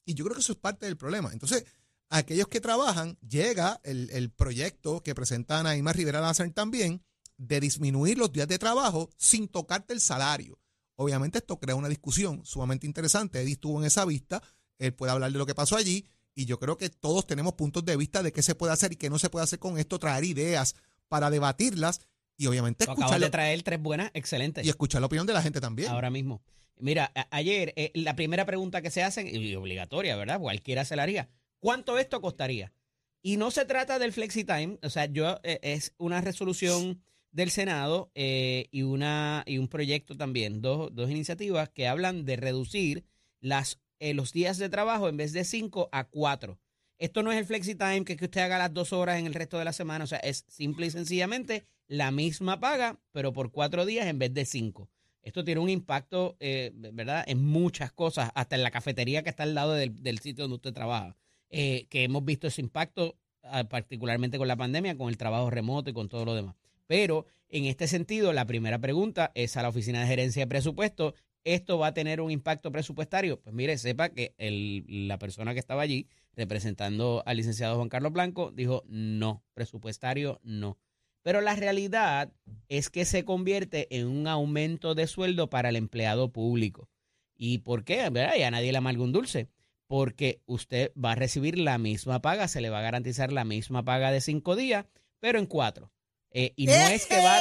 Y yo creo que eso es parte del problema. Entonces, aquellos que trabajan, llega el, el proyecto que presenta Anaíma Rivera Lázaro también, de disminuir los días de trabajo sin tocarte el salario. Obviamente esto crea una discusión sumamente interesante. Eddie estuvo en esa vista, él puede hablar de lo que pasó allí y yo creo que todos tenemos puntos de vista de qué se puede hacer y qué no se puede hacer con esto, traer ideas para debatirlas y obviamente escuchar, de traer tres buenas, excelentes. y escuchar la opinión de la gente también. Ahora mismo. Mira, ayer eh, la primera pregunta que se hace, y obligatoria, ¿verdad? Cualquiera se la haría. ¿Cuánto esto costaría? Y no se trata del FlexiTime, o sea, yo eh, es una resolución del Senado eh, y una y un proyecto también, dos, dos iniciativas que hablan de reducir las eh, los días de trabajo en vez de cinco a cuatro. Esto no es el FlexiTime, que es que usted haga las dos horas en el resto de la semana, o sea, es simple y sencillamente la misma paga, pero por cuatro días en vez de cinco. Esto tiene un impacto, eh, ¿verdad?, en muchas cosas, hasta en la cafetería que está al lado del, del sitio donde usted trabaja, eh, que hemos visto ese impacto, ah, particularmente con la pandemia, con el trabajo remoto y con todo lo demás. Pero en este sentido, la primera pregunta es a la Oficina de Gerencia de Presupuesto, ¿esto va a tener un impacto presupuestario? Pues mire, sepa que el- la persona que estaba allí representando al licenciado Juan Carlos Blanco dijo no, presupuestario no. Pero la realidad es que se convierte en un aumento de sueldo para el empleado público. ¿Y por qué? ¿Verdad? A nadie le amarga un dulce. Porque usted va a recibir la misma paga, se le va a garantizar la misma paga de cinco días, pero en cuatro. Eh, y no es que a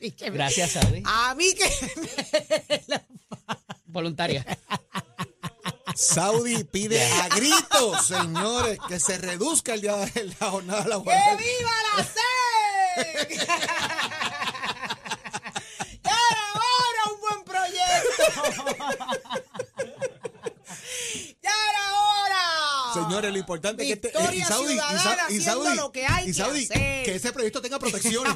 mí que me- Gracias, Saudi. A mí que me- Voluntaria. Saudi pide a gritos, señores, que se reduzca el día de la jornada laboral. ¡Que viva la SEC! ¡Y ahora un buen proyecto! ¡Ya era hora! Señores, lo importante es que este, Victoria y Saudi, y y haciendo Saudi- lo que hay y que hacer. que ese proyecto tenga protecciones.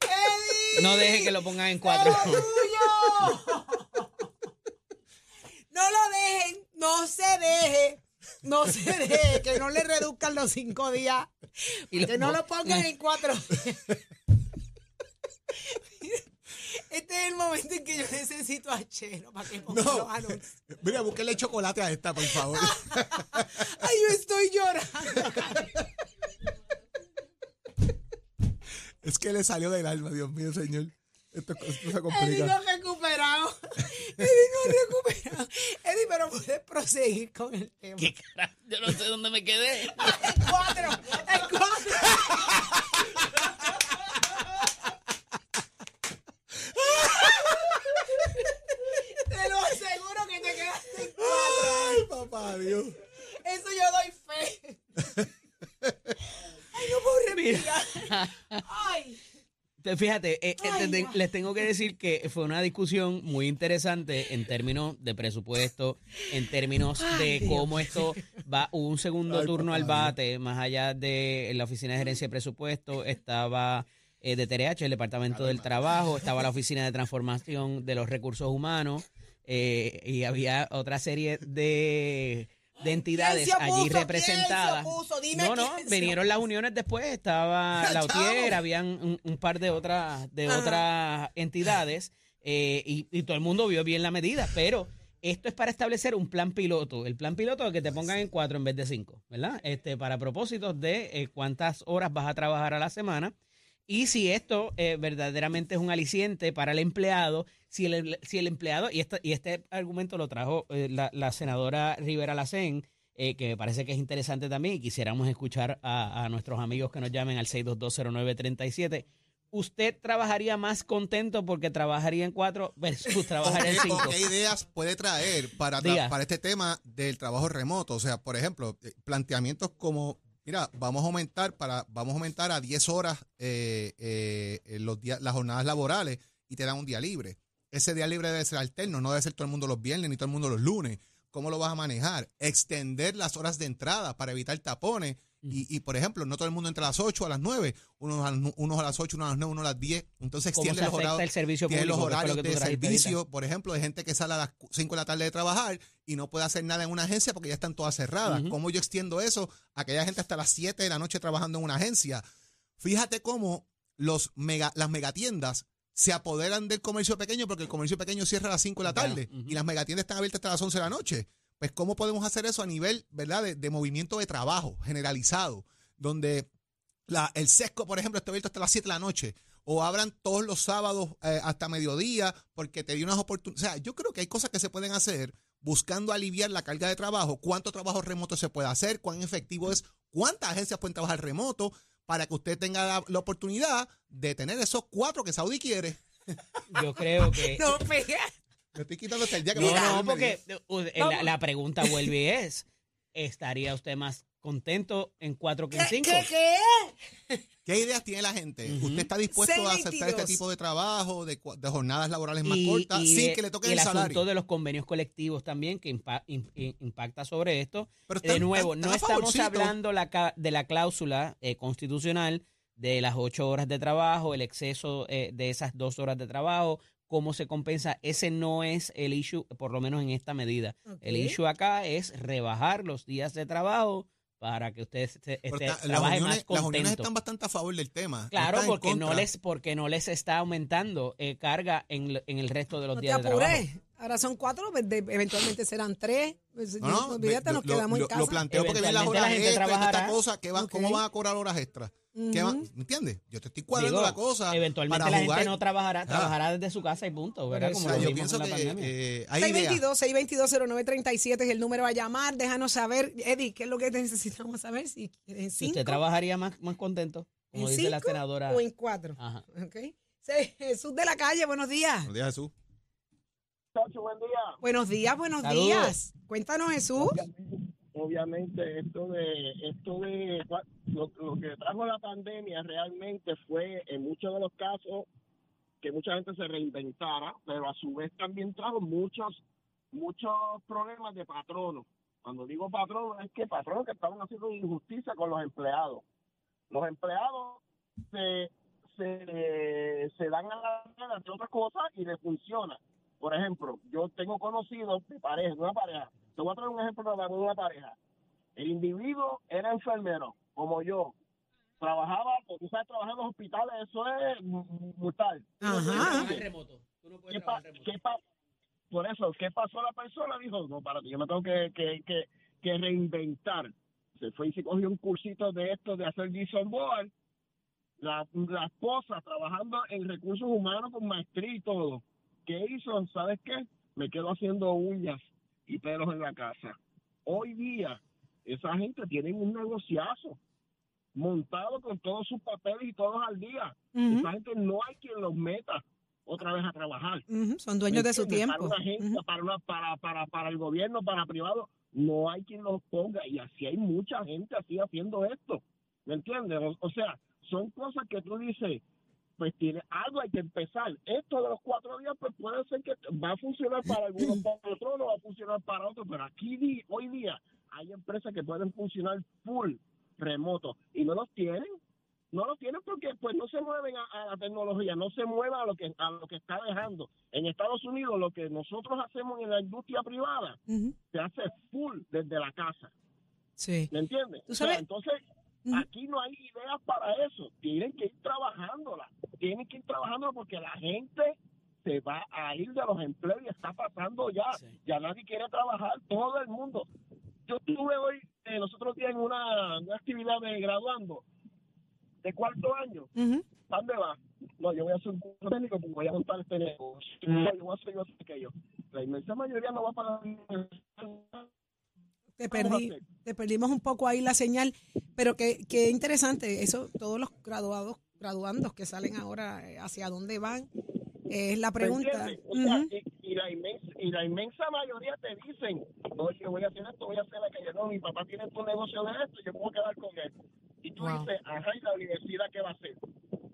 ¡Eddie! No deje que lo pongan en cuatro. ¡Es lo tuyo! No lo dejen, no se deje, no se deje, que no le reduzcan los cinco días, Y lo que no lo pongan en cuatro. Este es el momento en que yo necesito a Chelo para que ponga No. los anuncios. Mira, búsquele chocolate a esta, por favor. Ay, yo estoy llorando. es que le salió del alma, Dios mío, señor. Esto, esto se Eddie complica. no recuperado. Eddie no recuperado. Eddie, pero puedes proseguir con el tema. ¿Qué carajo? Yo no sé dónde me quedé. El cuatro. El cuatro. Aseguro que te quedaste en cuatro. Ay, papá, Dios. Eso yo doy fe. Ay, no puedo respirar. Ay. Te- Fíjate, eh, eh, Ay, te- no. les tengo que decir que fue una discusión muy interesante en términos de presupuesto, en términos de cómo esto va. Hubo un segundo Ay, turno al bate, más allá de la oficina de gerencia de presupuesto, estaba eh, de TRH, el Departamento del Trabajo, estaba la oficina de transformación de los recursos humanos eh, y había otra serie de, de entidades ¿Quién se allí representadas. opuso? Dime no, no, vinieron las uniones después, estaba ¡Ya, Lautier, chavo! habían un, un par de otras de Ajá. otras entidades eh, y, y todo el mundo vio bien la medida, pero esto es para establecer un plan piloto. El plan piloto es que te pongan en cuatro en vez de cinco, ¿verdad? Este, para propósitos de eh, cuántas horas vas a trabajar a la semana y si esto eh, verdaderamente es un aliciente para el empleado, si el, si el empleado, y, esta- y este argumento lo trajo eh, la, la senadora Rivera Lacén, eh, que me parece que es interesante también y quisiéramos escuchar a, a nuestros amigos que nos llamen al 6220937. ¿Usted trabajaría más contento porque trabajaría en cuatro versus trabajar en ¿O qué- cinco? qué ideas puede traer para, para este tema del trabajo remoto? O sea, por ejemplo, planteamientos como, mira, vamos a aumentar para, vamos a aumentar a 10 horas eh, eh, los días, las jornadas laborales y te dan un día libre. Ese día libre debe ser alterno, no debe ser todo el mundo los viernes ni todo el mundo los lunes. ¿Cómo lo vas a manejar? Extender las horas de entrada para evitar tapones. Y, y, por ejemplo, no todo el mundo entra a las 8 a las 9, unos a, las- unos a las 8, unos a las 9, unos a las 10. Entonces ¿Cómo extiende los horarios. el servicio público? los horarios de servicio, ahorita? por ejemplo, de gente que sale a las 5 de la tarde de trabajar y no puede hacer nada en una agencia porque ya están todas cerradas. ¿Cómo yo extiendo eso a aquella gente hasta las 7 de la noche trabajando en una agencia? Fíjate cómo los mega, las megatiendas se apoderan del comercio pequeño porque el comercio pequeño cierra a las 5 de la Claro, tarde y las megatiendas están abiertas hasta las 11 de la noche. Pues, ¿cómo podemos hacer eso a nivel, verdad, de, de movimiento de trabajo generalizado? Donde la, el sesco, por ejemplo, está abierto hasta las 7 de la noche. O abran todos los sábados eh, hasta mediodía porque te dio unas oportunidades. O sea, yo creo que hay cosas que se pueden hacer buscando aliviar la carga de trabajo. ¿Cuánto trabajo remoto se puede hacer? ¿Cuán efectivo es? ¿Cuántas agencias pueden trabajar remoto? Para que usted tenga la, la oportunidad de tener esos cuatro que Saudi quiere. Yo creo que... No. Me estoy quitando hasta el día que No, me no, porque uh, eh, la, la pregunta vuelve y es, ¿estaría usted más contento en cuatro que en ¿Qué, cinco? qué, qué? ¿Qué ideas tiene la gente? ¿Usted está dispuesto a aceptar 622. este tipo de trabajo, de, jornadas laborales más Y- cortas, y sin de- que le toque el, el salario? asunto de los convenios colectivos también que impa- im- im- impacta sobre esto. Pero de nuevo, no estamos favorcito. hablando la de la cláusula eh, constitucional de las ocho horas de trabajo, el exceso eh, de esas dos horas de trabajo, cómo se compensa. Ese no es el issue, por lo menos en esta medida. El issue acá es rebajar los días de trabajo para que usted esté- está- las, trabaje uniones, más las uniones contento. están bastante a favor del tema. Claro, porque no les porque no les está aumentando eh, carga en, el resto de los No te días de trabajo. Ahora son cuatro, pues, eventualmente serán tres. Pues, No, no, olvídate, me- nos lo- quedamos lo, en casa. Lo planteo porque las horas extras esta trabajará. cosa. ¿qué van- Ok. ¿Cómo van a cobrar horas extras? ¿Qué van- Ujú. ¿Me entiendes? Yo te estoy cuadrando Digo, la cosa Eventualmente para la jugar. gente no trabajará, Ah. trabajará desde su casa y punto, ¿verdad? Por O Como sea, lo yo pienso en la que pandemia. eh, hay ideas. 622, 622-0937 es el número a llamar. Déjanos saber, Eddie, qué es lo que necesitamos saber. Si Si cinco, usted trabajaría más, más contento, como en dice la cinco senadora. o en cuatro. Ajá. Jesús de la calle, buenos días. Buenos días, Jesús. Chacho, buen día. Buenos días, buenos Saludos. días. Cuéntanos, Jesús. Obviamente esto de esto de lo, lo que trajo la pandemia realmente fue en muchos de los casos que mucha gente se reinventara, pero a su vez también trajo muchos muchos problemas de patronos. Cuando digo patronos es que patronos que estaban haciendo injusticia con los empleados. Los empleados se se, se dan a la de otras cosas y les funciona. Por ejemplo, yo tengo conocidos de pareja, una pareja. Te voy a traer un ejemplo de una pareja. El individuo era enfermero, como yo. trabajaba, porque tú sabes, trabajar en los hospitales, eso es brutal. Ajá. Remoto. Tú no puedes ¿Qué, pa- trabajar remoto. qué pa- por eso, ¿qué pasó la persona? Dijo, no, para ti, yo me tengo que, que, que, que reinventar. Se fue y se cogió un cursito de esto, de hacer Gison Board. La, la esposa trabajando en recursos humanos con maestría y todo. ¿Qué hizo? ¿Sabes qué? Me quedo haciendo uñas y pelos en la casa. Hoy día, esa gente tiene un negociazo montado con todos sus papeles y todos al día. Esa gente no hay quien los meta otra vez a trabajar. Son dueños de su tiempo. Para, una agencia, para, una- para, para, para el gobierno, para privado, no hay quien los ponga. Y así hay mucha gente así haciendo esto. ¿Me entiendes? O, o sea, son cosas que tú dices, pues tiene algo hay que empezar. Esto de los cuatro días, pues puede ser que va a funcionar para algunos, para otros no va a funcionar para otros, pero aquí hoy día hay empresas que pueden funcionar full remoto y no los tienen. No los tienen porque pues no se mueven a, a la tecnología, no se mueven a lo que a lo que está dejando. En Estados Unidos lo que nosotros hacemos en la industria privada se hace full desde la casa, Sí. ¿me entiendes? Tú O sea, sabes- entonces. Aquí no hay ideas para eso, tienen que ir trabajándola, tienen que ir trabajándola porque la gente se va a ir de los empleos y está pasando ya, Sí. ya nadie quiere trabajar, todo el mundo. Yo estuve hoy, eh, los otros días en una, una actividad de graduando de cuarto año, Ujú. ¿para dónde va? No, yo voy a hacer un curso técnico porque voy a montar este negocio. No, yo voy a hacer, yo aquello. La inmensa mayoría no va para Te ¿Cómo va a perdí, te perdimos un poco ahí la señal, pero qué, qué interesante, eso, todos los graduados, graduandos que salen ahora, eh, ¿hacia dónde van? Es la ¿Me pregunta. O sea, y, y la inmensa, y la inmensa mayoría te dicen, oye, voy a hacer esto, voy a hacer aquello. No, mi papá tiene tu negocio de esto, yo puedo quedar con él. Y tú Wow. dices, ajá, ¿y la universidad qué va a hacer?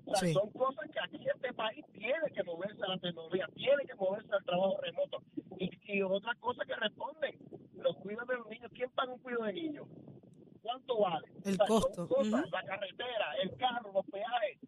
O sea, Sí. son cosas que aquí este país tiene que moverse a la tecnología, tiene que moverse al trabajo remoto. Y, y otras cosas que responden, los cuidados de los niños, ¿quién paga un cuidado de niños? ¿Cuánto vale? El O sea, son costo. cosas. La carretera, el carro, los peajes.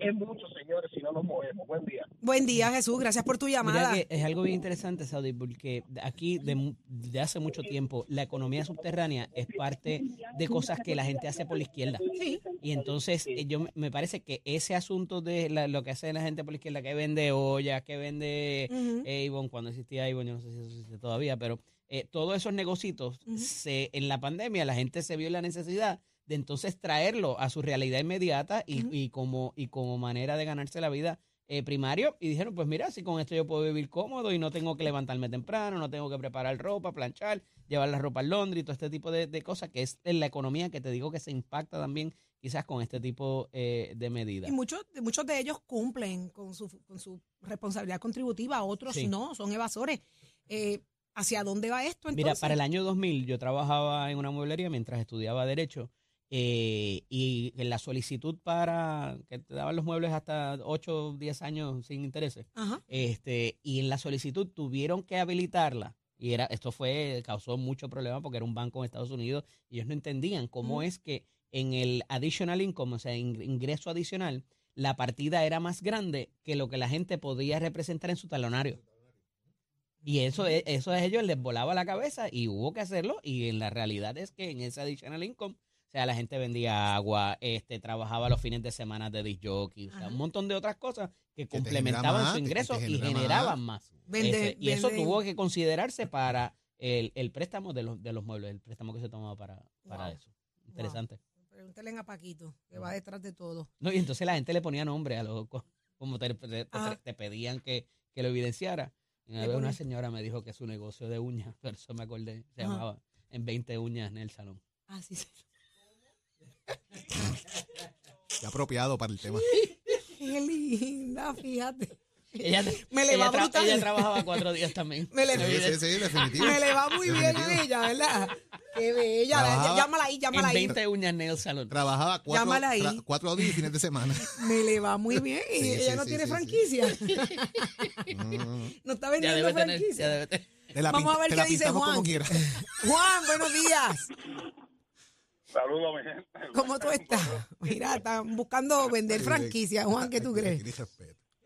Es mucho, señores, si no nos movemos. Buen día. Buen día, Jesús, gracias por tu Mira llamada. que es algo bien interesante, Saudi, porque aquí de, mu- de hace mucho tiempo la economía subterránea es parte de cosas que la gente hace por la izquierda. Sí. Y entonces eh, yo me- parece que ese asunto de la- lo que hace la gente por la izquierda, que vende ollas, que vende Ujú. Avon, cuando existía Avon, yo no sé si eso existe todavía, pero eh, todos esos negocios, Ujú. se, en la pandemia la gente se vio la necesidad de entonces traerlo a su realidad inmediata y, y como, y como manera de ganarse la vida eh, primario y dijeron, pues mira, si con esto yo puedo vivir cómodo y no tengo que levantarme temprano, no tengo que preparar ropa, planchar, llevar la ropa al laundry, todo este tipo de, de cosas, que es en la economía que te digo que se impacta también quizás con este tipo eh, de medidas. Y muchos, muchos de ellos cumplen con su, con su responsabilidad contributiva, otros Sí. no, son evasores. Eh, ¿Hacia dónde va esto entonces? Mira, para el año 2000 yo trabajaba en una mueblería mientras estudiaba Derecho eh, y en la solicitud para que te daban los muebles hasta 8 o 10 años sin intereses, Ajá. este, y en la solicitud tuvieron que habilitarla. Y era, esto fue, causó mucho problema porque era un banco en Estados Unidos y ellos no entendían cómo es que en el additional income, o sea, in- ingreso adicional, la partida era más grande que lo que la gente podía representar en su talonario. Y eso, es- eso a ellos les volaba la cabeza y hubo que hacerlo. Y en la realidad es que en ese additional income, o sea, la gente vendía agua, este, trabajaba los fines de semana de disc jockey, o sea, un montón de otras cosas que complementaban su ingreso y genera generaban más. Vende- Ese- y eso tuvo que considerarse para el, el préstamo de los, de los muebles, el préstamo que se tomaba para, para Wow. eso. Interesante. Pregúntale a Paquito, que va detrás de todo. No, y entonces la gente le ponía nombre a los co- como te, te- Ajá. te pedían que, que lo evidenciara. Una vez una señora me dijo que su negocio de uñas, pero eso me acordé, se Ajá. llamaba en 20 uñas en el salón. Ah, sí, sí. Qué apropiado para el tema. Qué linda, fíjate. Ella, Me le ella va brutal. ella trabajaba cuatro días también. Me le- Sí, sí, sí, definitivo. Me le va muy bien a ella, ¿verdad? Qué bella. Trabajaba Llámala ahí, llámala en ahí. 20 uñas en el salón. Trabajaba cuatro, Llámala ahí. tra- cuatro días y fines de semana. Me le va muy bien. Y Sí, ella sí, no sí, tiene sí, franquicia. No está Ya vendiendo debe tener, franquicia. ya debe tener. Te la, Vamos a ver qué dice Juan. como quiera. Juan, buenos días. Saludos, mi gente. ¿Cómo tú estás? Mira, están buscando vender franquicia. Juan, ¿qué tú crees?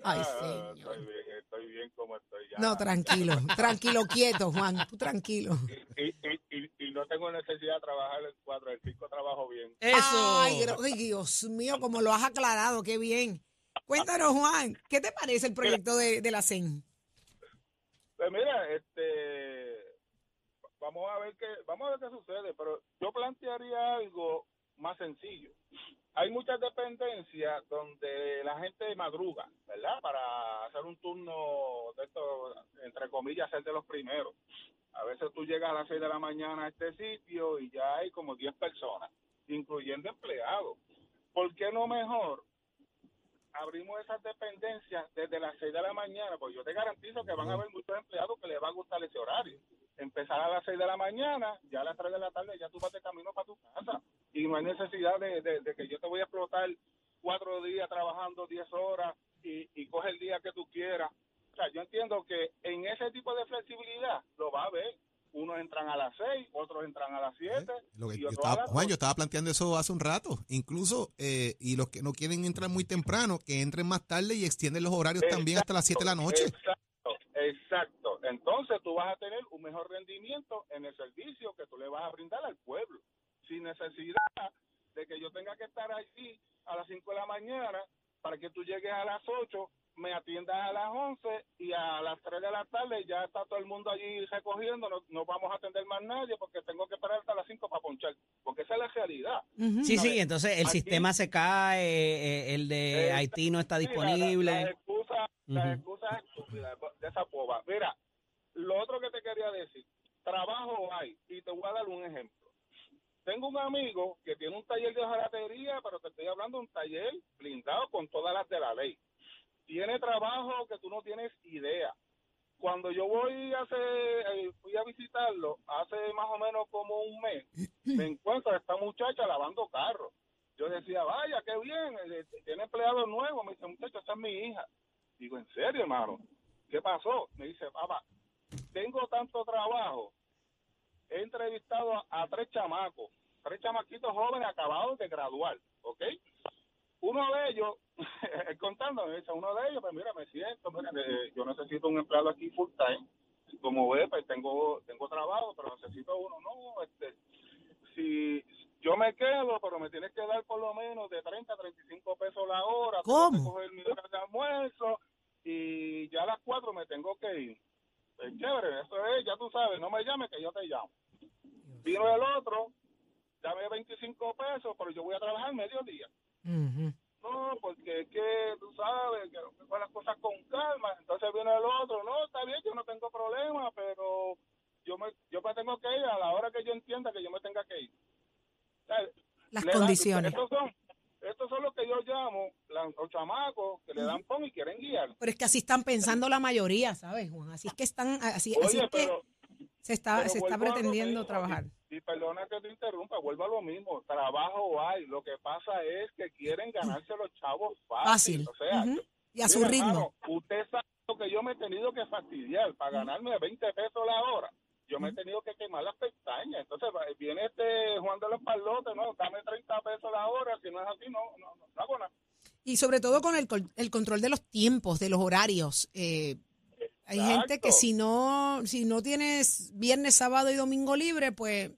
Ay, Ah, señor. Estoy bien, estoy bien como estoy ya. No, tranquilo, tranquilo, quieto, Juan, tú tranquilo. y, y, y, y no tengo necesidad de trabajar el 4, el 5 trabajo bien. Eso. Ay, Dios mío, como lo has aclarado, qué bien. Cuéntanos, Juan, ¿qué te parece el proyecto de, de la CEN? Pues mira, este, vamos a ver qué, vamos a ver qué sucede, pero yo plantearía algo más sencillo. Hay muchas dependencias donde la gente madruga, ¿verdad? Para hacer un turno de esto, entre comillas, ser de los primeros. A veces tú llegas a las 6 de la mañana a este sitio y ya hay como 10 personas, incluyendo empleados. ¿Por qué no mejor abrimos esas dependencias desde las 6 de la mañana, pues yo te garantizo que van a haber muchos empleados que les va a gustar ese horario. Empezar a las 6 de la mañana, ya a las 3 de la tarde ya tú vas de camino para tu casa y no hay necesidad de, de- de que yo te voy a explotar cuatro días trabajando 10 horas y, y coge el día que tú quieras. O sea, yo entiendo que en ese tipo de flexibilidad lo va a haber. Unos entran a las 6, otros entran a las 7. Lo que y yo estaba, Juan, 8. yo estaba planteando eso hace un rato. Incluso, eh, y los que no quieren entrar muy temprano, que entren más tarde y extienden los horarios también hasta las 7 de la noche. Exacto, exacto. Entonces tú vas a tener un mejor rendimiento en el servicio que tú le vas a brindar al pueblo, sin necesidad de que yo tenga que estar allí a las 5 de la mañana para que tú llegues a las 8, me atiendas a las 11 y a las 3 de la tarde ya está todo el mundo allí recogiendo, no, no vamos a atender más nadie porque tengo que esperar hasta las 5 para ponchar, porque esa es la realidad. Ujú. Sí, sí, ¿sabes? entonces el Aquí- sistema se cae, eh, el de Eh, Haití no está Sí, la- la- disponible. Las excusas, las excusas estúpidas de esa boba. Mira, lo otro que te quería decir, trabajo hay, y te voy a dar un ejemplo. Tengo un amigo que tiene un taller de jaratería, pero te estoy hablando de un taller blindado con todas las de la ley. Tiene trabajo que tú no tienes idea. Cuando yo voy a hacer, eh, fui a visitarlo hace más o menos como un mes, me encuentro a esta muchacha lavando carros. Yo decía, vaya, qué bien, eh, tiene empleados nuevos. Me dice, muchacho, esa es mi hija. Digo, ¿en serio, hermano? ¿Qué pasó? Me dice, papá, tengo tanto trabajo. He entrevistado a, a tres chamacos, tres chamaquitos jóvenes acabados de graduar, ¿ok? Uno de ellos, contando, me dice, uno de ellos, pues mira, me siento, mira, yo necesito un empleado aquí full time. Como ve, pues tengo, tengo trabajo, pero necesito uno. No, este, si yo me quedo, pero me tienes que dar por lo menos de 30 a 35 pesos la hora. ¿Cómo? coger mi hora de almuerzo y ya a las 4 me tengo que ir. Pues chévere, eso es, ya tú sabes, no me llames que yo te llamo. Vino el otro, dame 25 pesos, pero yo voy a trabajar mediodía. Ujú. No, porque es que tú sabes que con las cosas con calma. Entonces viene el otro, no, está bien, yo no tengo problema, pero yo me, yo me tengo que ir a la hora que yo entienda que yo me tenga que ir. Las le condiciones. son, estos son los que yo llamo la- los chamacos que le dan pon y quieren guiar. Pero es que así están pensando la mayoría, ¿sabes, Juan? Así es que están, así, es que pero, se está, se está pretendiendo mismo, trabajar. Y, y perdona que te interrumpa, vuelvo a lo mismo. Trabajo hay. Lo que pasa es que quieren ganarse los chavos fácil. Fácil. O sea, yo- Y a su Mira, ritmo. hermano, usted sabe lo que yo me he tenido que fastidiar para ganarme 20 pesos la hora. Yo me he tenido que quemar las pestañas. Entonces viene este Juan de los Palotes, no, dame 30 pesos la hora. Si no es así, no, no, no, no hago nada. Y sobre todo con el, el control de los tiempos, de los horarios. Eh, hay gente que si no, si no tienes viernes, sábado y domingo libre, pues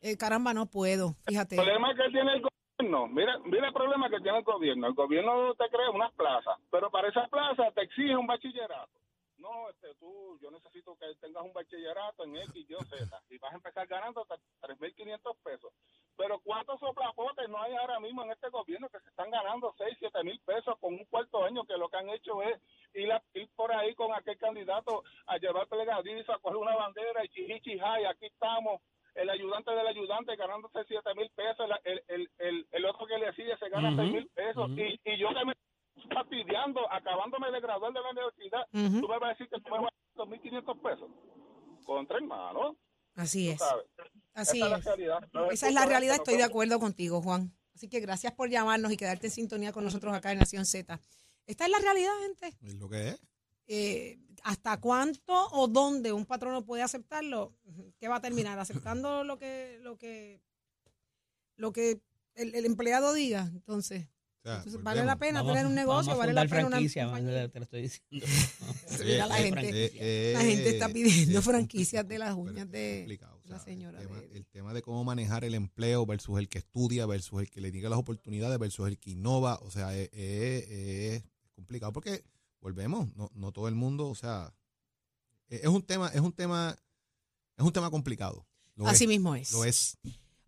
eh, caramba, no puedo. Fíjate. El problema que tiene el gobierno, mira, mira el problema que tiene el gobierno. El gobierno te crea unas plazas, pero para esas plazas te exige un bachillerato. No, este, tú, yo necesito que tengas un bachillerato en X, Y, Z. Y vas a empezar ganando hasta 3.500 pesos. Pero ¿cuántos soplapotes no hay ahora mismo en este gobierno que se están ganando 6, 7 mil pesos con un cuarto año que lo que han hecho es ir, a- ir por ahí con aquel candidato a llevar plegadizo, a coger una bandera y chihichi, y aquí estamos el ayudante del ayudante ganándose 7 mil pesos, el, el, el, el, otro que le sigue se gana 6 mil pesos, y, y yo que me fastidiando, acabándome de graduar de la universidad, Ujú. tú me vas a decir que tú me vas a dar 2.500 pesos. Contra hermano, Así es. Así Esa es. la realidad. No Esa es la realidad, esto, estoy de acuerdo contigo, Juan. Así que gracias por llamarnos y quedarte en sintonía con nosotros acá en Nación Z. Esta es la realidad, gente. Es lo que es. Eh, ¿Hasta cuánto o dónde un patrono puede aceptarlo? ¿Qué va a terminar? ¿Aceptando lo que, lo que, lo que el, el empleado diga? Entonces, Entonces, vale la pena Vamos- tener un vamos negocio, a vale la pena una franquicia, te lo estoy diciendo. Mira, la Eh, gente, eh, la gente está eh, pidiendo franquicias de las uñas de la señora El tema, de- el tema de cómo manejar el empleo versus el que estudia, versus el que le diga las oportunidades, versus el que innova, o sea, es, es- es complicado porque volvemos, no, no todo el mundo, o sea, es es un tema, es un tema, es un tema complicado. Lo Así es, mismo es. Lo es.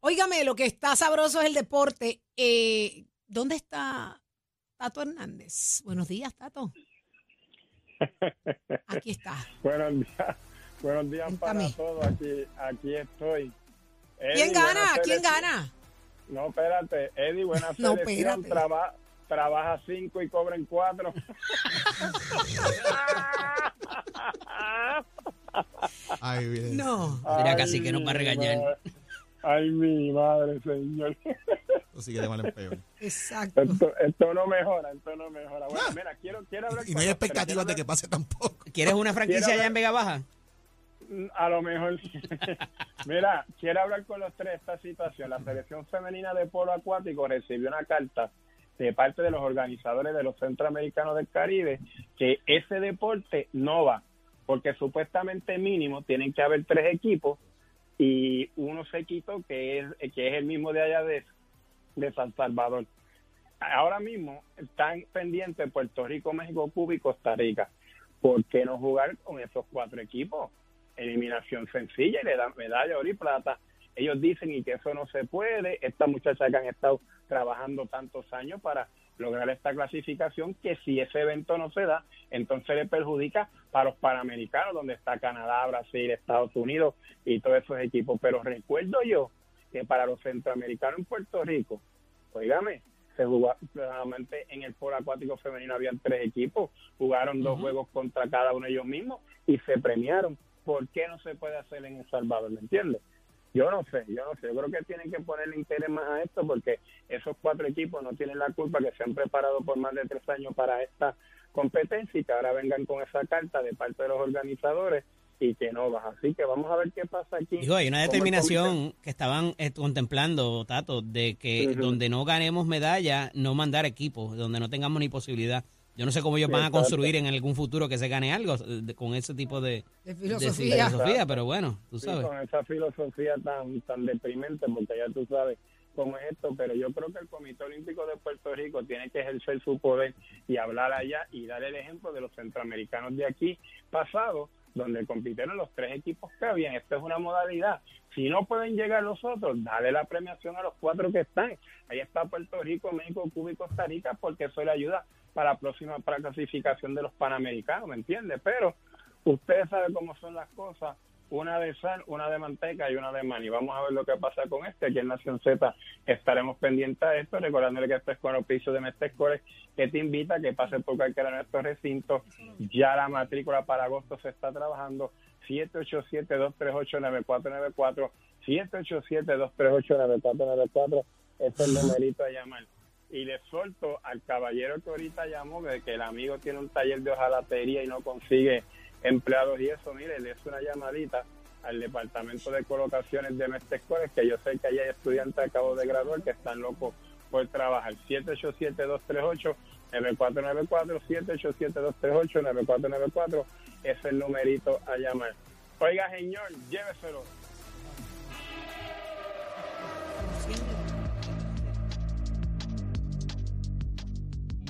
Óigame, lo que está sabroso es el deporte. Eh, ¿Dónde está Tato Hernández? Buenos días, Tato. Aquí está. Buenos días, buenos días para todos. Aquí, aquí estoy. ¿Quién gana? ¿Quién gana? No, espérate. Eddie, buena No, selección. espérate. Traba- trabaja cinco y cobren cuatro. Ay, bien. No. Mira, casi que nos va a regañar. Ay, mi madre, señor. De mal en peor. Exacto. Esto, esto no mejora, esto no mejora. Bueno, mira, quiero, quiero hablar Y no con hay expectativas de que pase tampoco. ¿Quieres una franquicia allá en Vega Baja? hablar- A lo mejor. mira, quiero hablar con los tres esta situación. La selección femenina de polo acuático recibió una carta de parte de los organizadores de los centroamericanos del Caribe que ese deporte no va, porque supuestamente mínimo tienen que haber tres equipos y uno se quitó que es, que es el mismo de allá de, de San Salvador. Ahora mismo están pendientes Puerto Rico, México, Cuba y Costa Rica. ¿Por qué no jugar con esos cuatro equipos? Eliminación sencilla y le dan medalla, oro y plata. Ellos dicen y que eso no se puede. Estas muchachas que han estado trabajando tantos años para lograr esta clasificación, que si ese evento no se da, entonces le perjudica para los panamericanos, donde está Canadá, Brasil, Estados Unidos y todos esos equipos. Pero recuerdo yo que para los centroamericanos en Puerto Rico, oígame, se jugó solamente en el polo acuático femenino habían tres equipos, jugaron dos juegos contra cada uno de ellos mismos y se premiaron. ¿Por qué no se puede hacer en El Salvador? ¿Me entiendes? Yo no sé, yo no sé. Yo creo que tienen que ponerle interés más a esto porque esos cuatro equipos no tienen la culpa que se han preparado por más de tres años para esta competencia y que ahora vengan con esa carta de parte de los organizadores y que no vas. Así que vamos a ver qué pasa aquí. Digo, hay una determinación que estaban eh, contemplando, Tato, de que donde no ganemos medalla, no mandar equipos, donde no tengamos ni posibilidad. Yo no sé cómo ellos van a construir en algún futuro que se gane algo eh, con ese tipo de, De de filosofía. pero bueno, tú Sí, sabes. con esa filosofía tan tan deprimente, porque ya tú sabes cómo es esto, pero yo creo que el Comité Olímpico de Puerto Rico tiene que ejercer su poder y hablar allá y dar el ejemplo de los centroamericanos de aquí pasados, donde compitieron los tres equipos que habían. Esto es una modalidad. Si no pueden llegar los otros, dale la premiación a los cuatro que están. Ahí está Puerto Rico, México, Cuba y Costa Rica, porque eso le ayuda para la próxima para la clasificación de los panamericanos, ¿me entiende? Pero ustedes saben cómo son las cosas, una de sal, una de manteca y una de maní. Vamos a ver lo que pasa con este. Aquí en Nación Z estaremos pendientes a esto, recordándole que esto es con auspicio de Mestescores, que te invita a que pases por cualquiera de nuestros recintos. Ya la matrícula para agosto se está trabajando. 787-238-9494. 787-238-9494 es el numerito a llamar. Y le suelto al caballero que ahorita llamó de que el amigo tiene un taller de hojalatería y no consigue empleados y eso, mire, le es una llamadita al departamento de colocaciones de Mestescores, que yo sé que hay estudiantes acabo de graduar que están locos por trabajar. 787-238-9494, 787-238-9494 es el numerito a llamar. Oiga, señor, lléveselo.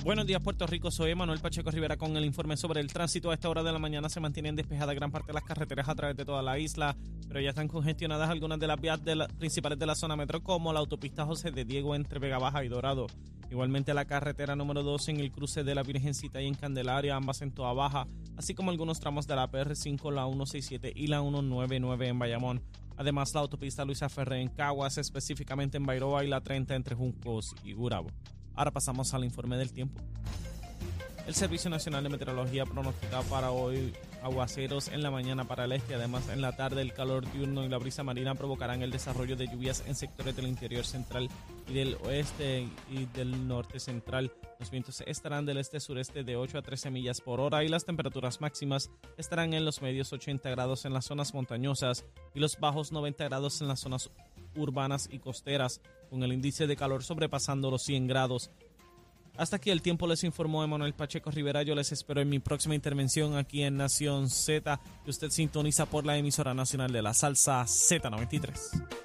Buenos días, Puerto Rico. Soy Manuel Pacheco Rivera con el informe sobre el tránsito. A esta hora de la mañana se mantienen despejadas gran parte de las carreteras a través de toda la isla, pero ya están congestionadas algunas de las vías principales de la zona metro, como la autopista José de Diego entre Vega Baja y Dorado. Igualmente la carretera número 2 en el cruce de la Virgencita y en Candelaria, ambas en Toa Baja, así como algunos tramos de la PR5, la 167 y la 199 en Bayamón. Además, la autopista Luisa Ferré en Caguas, específicamente en Bairoa y la 30 entre Juncos y Gurabo. Ahora pasamos al informe del tiempo. El Servicio Nacional de Meteorología pronostica para hoy aguaceros en la mañana para el este. Además, en la tarde el calor diurno y la brisa marina provocarán el desarrollo de lluvias en sectores del interior central y del oeste y del norte central. Los vientos estarán del este-sureste de 8 a 13 millas por hora y las temperaturas máximas estarán en los medios 80 grados en las zonas montañosas y los bajos 90 grados en las zonas urbanas y costeras, con el índice de calor sobrepasando los 100 grados. Hasta aquí el tiempo les informó Emanuel Pacheco Rivera. Yo les espero en mi próxima intervención aquí en Nación Z, que usted sintoniza por la emisora nacional de la salsa Z93.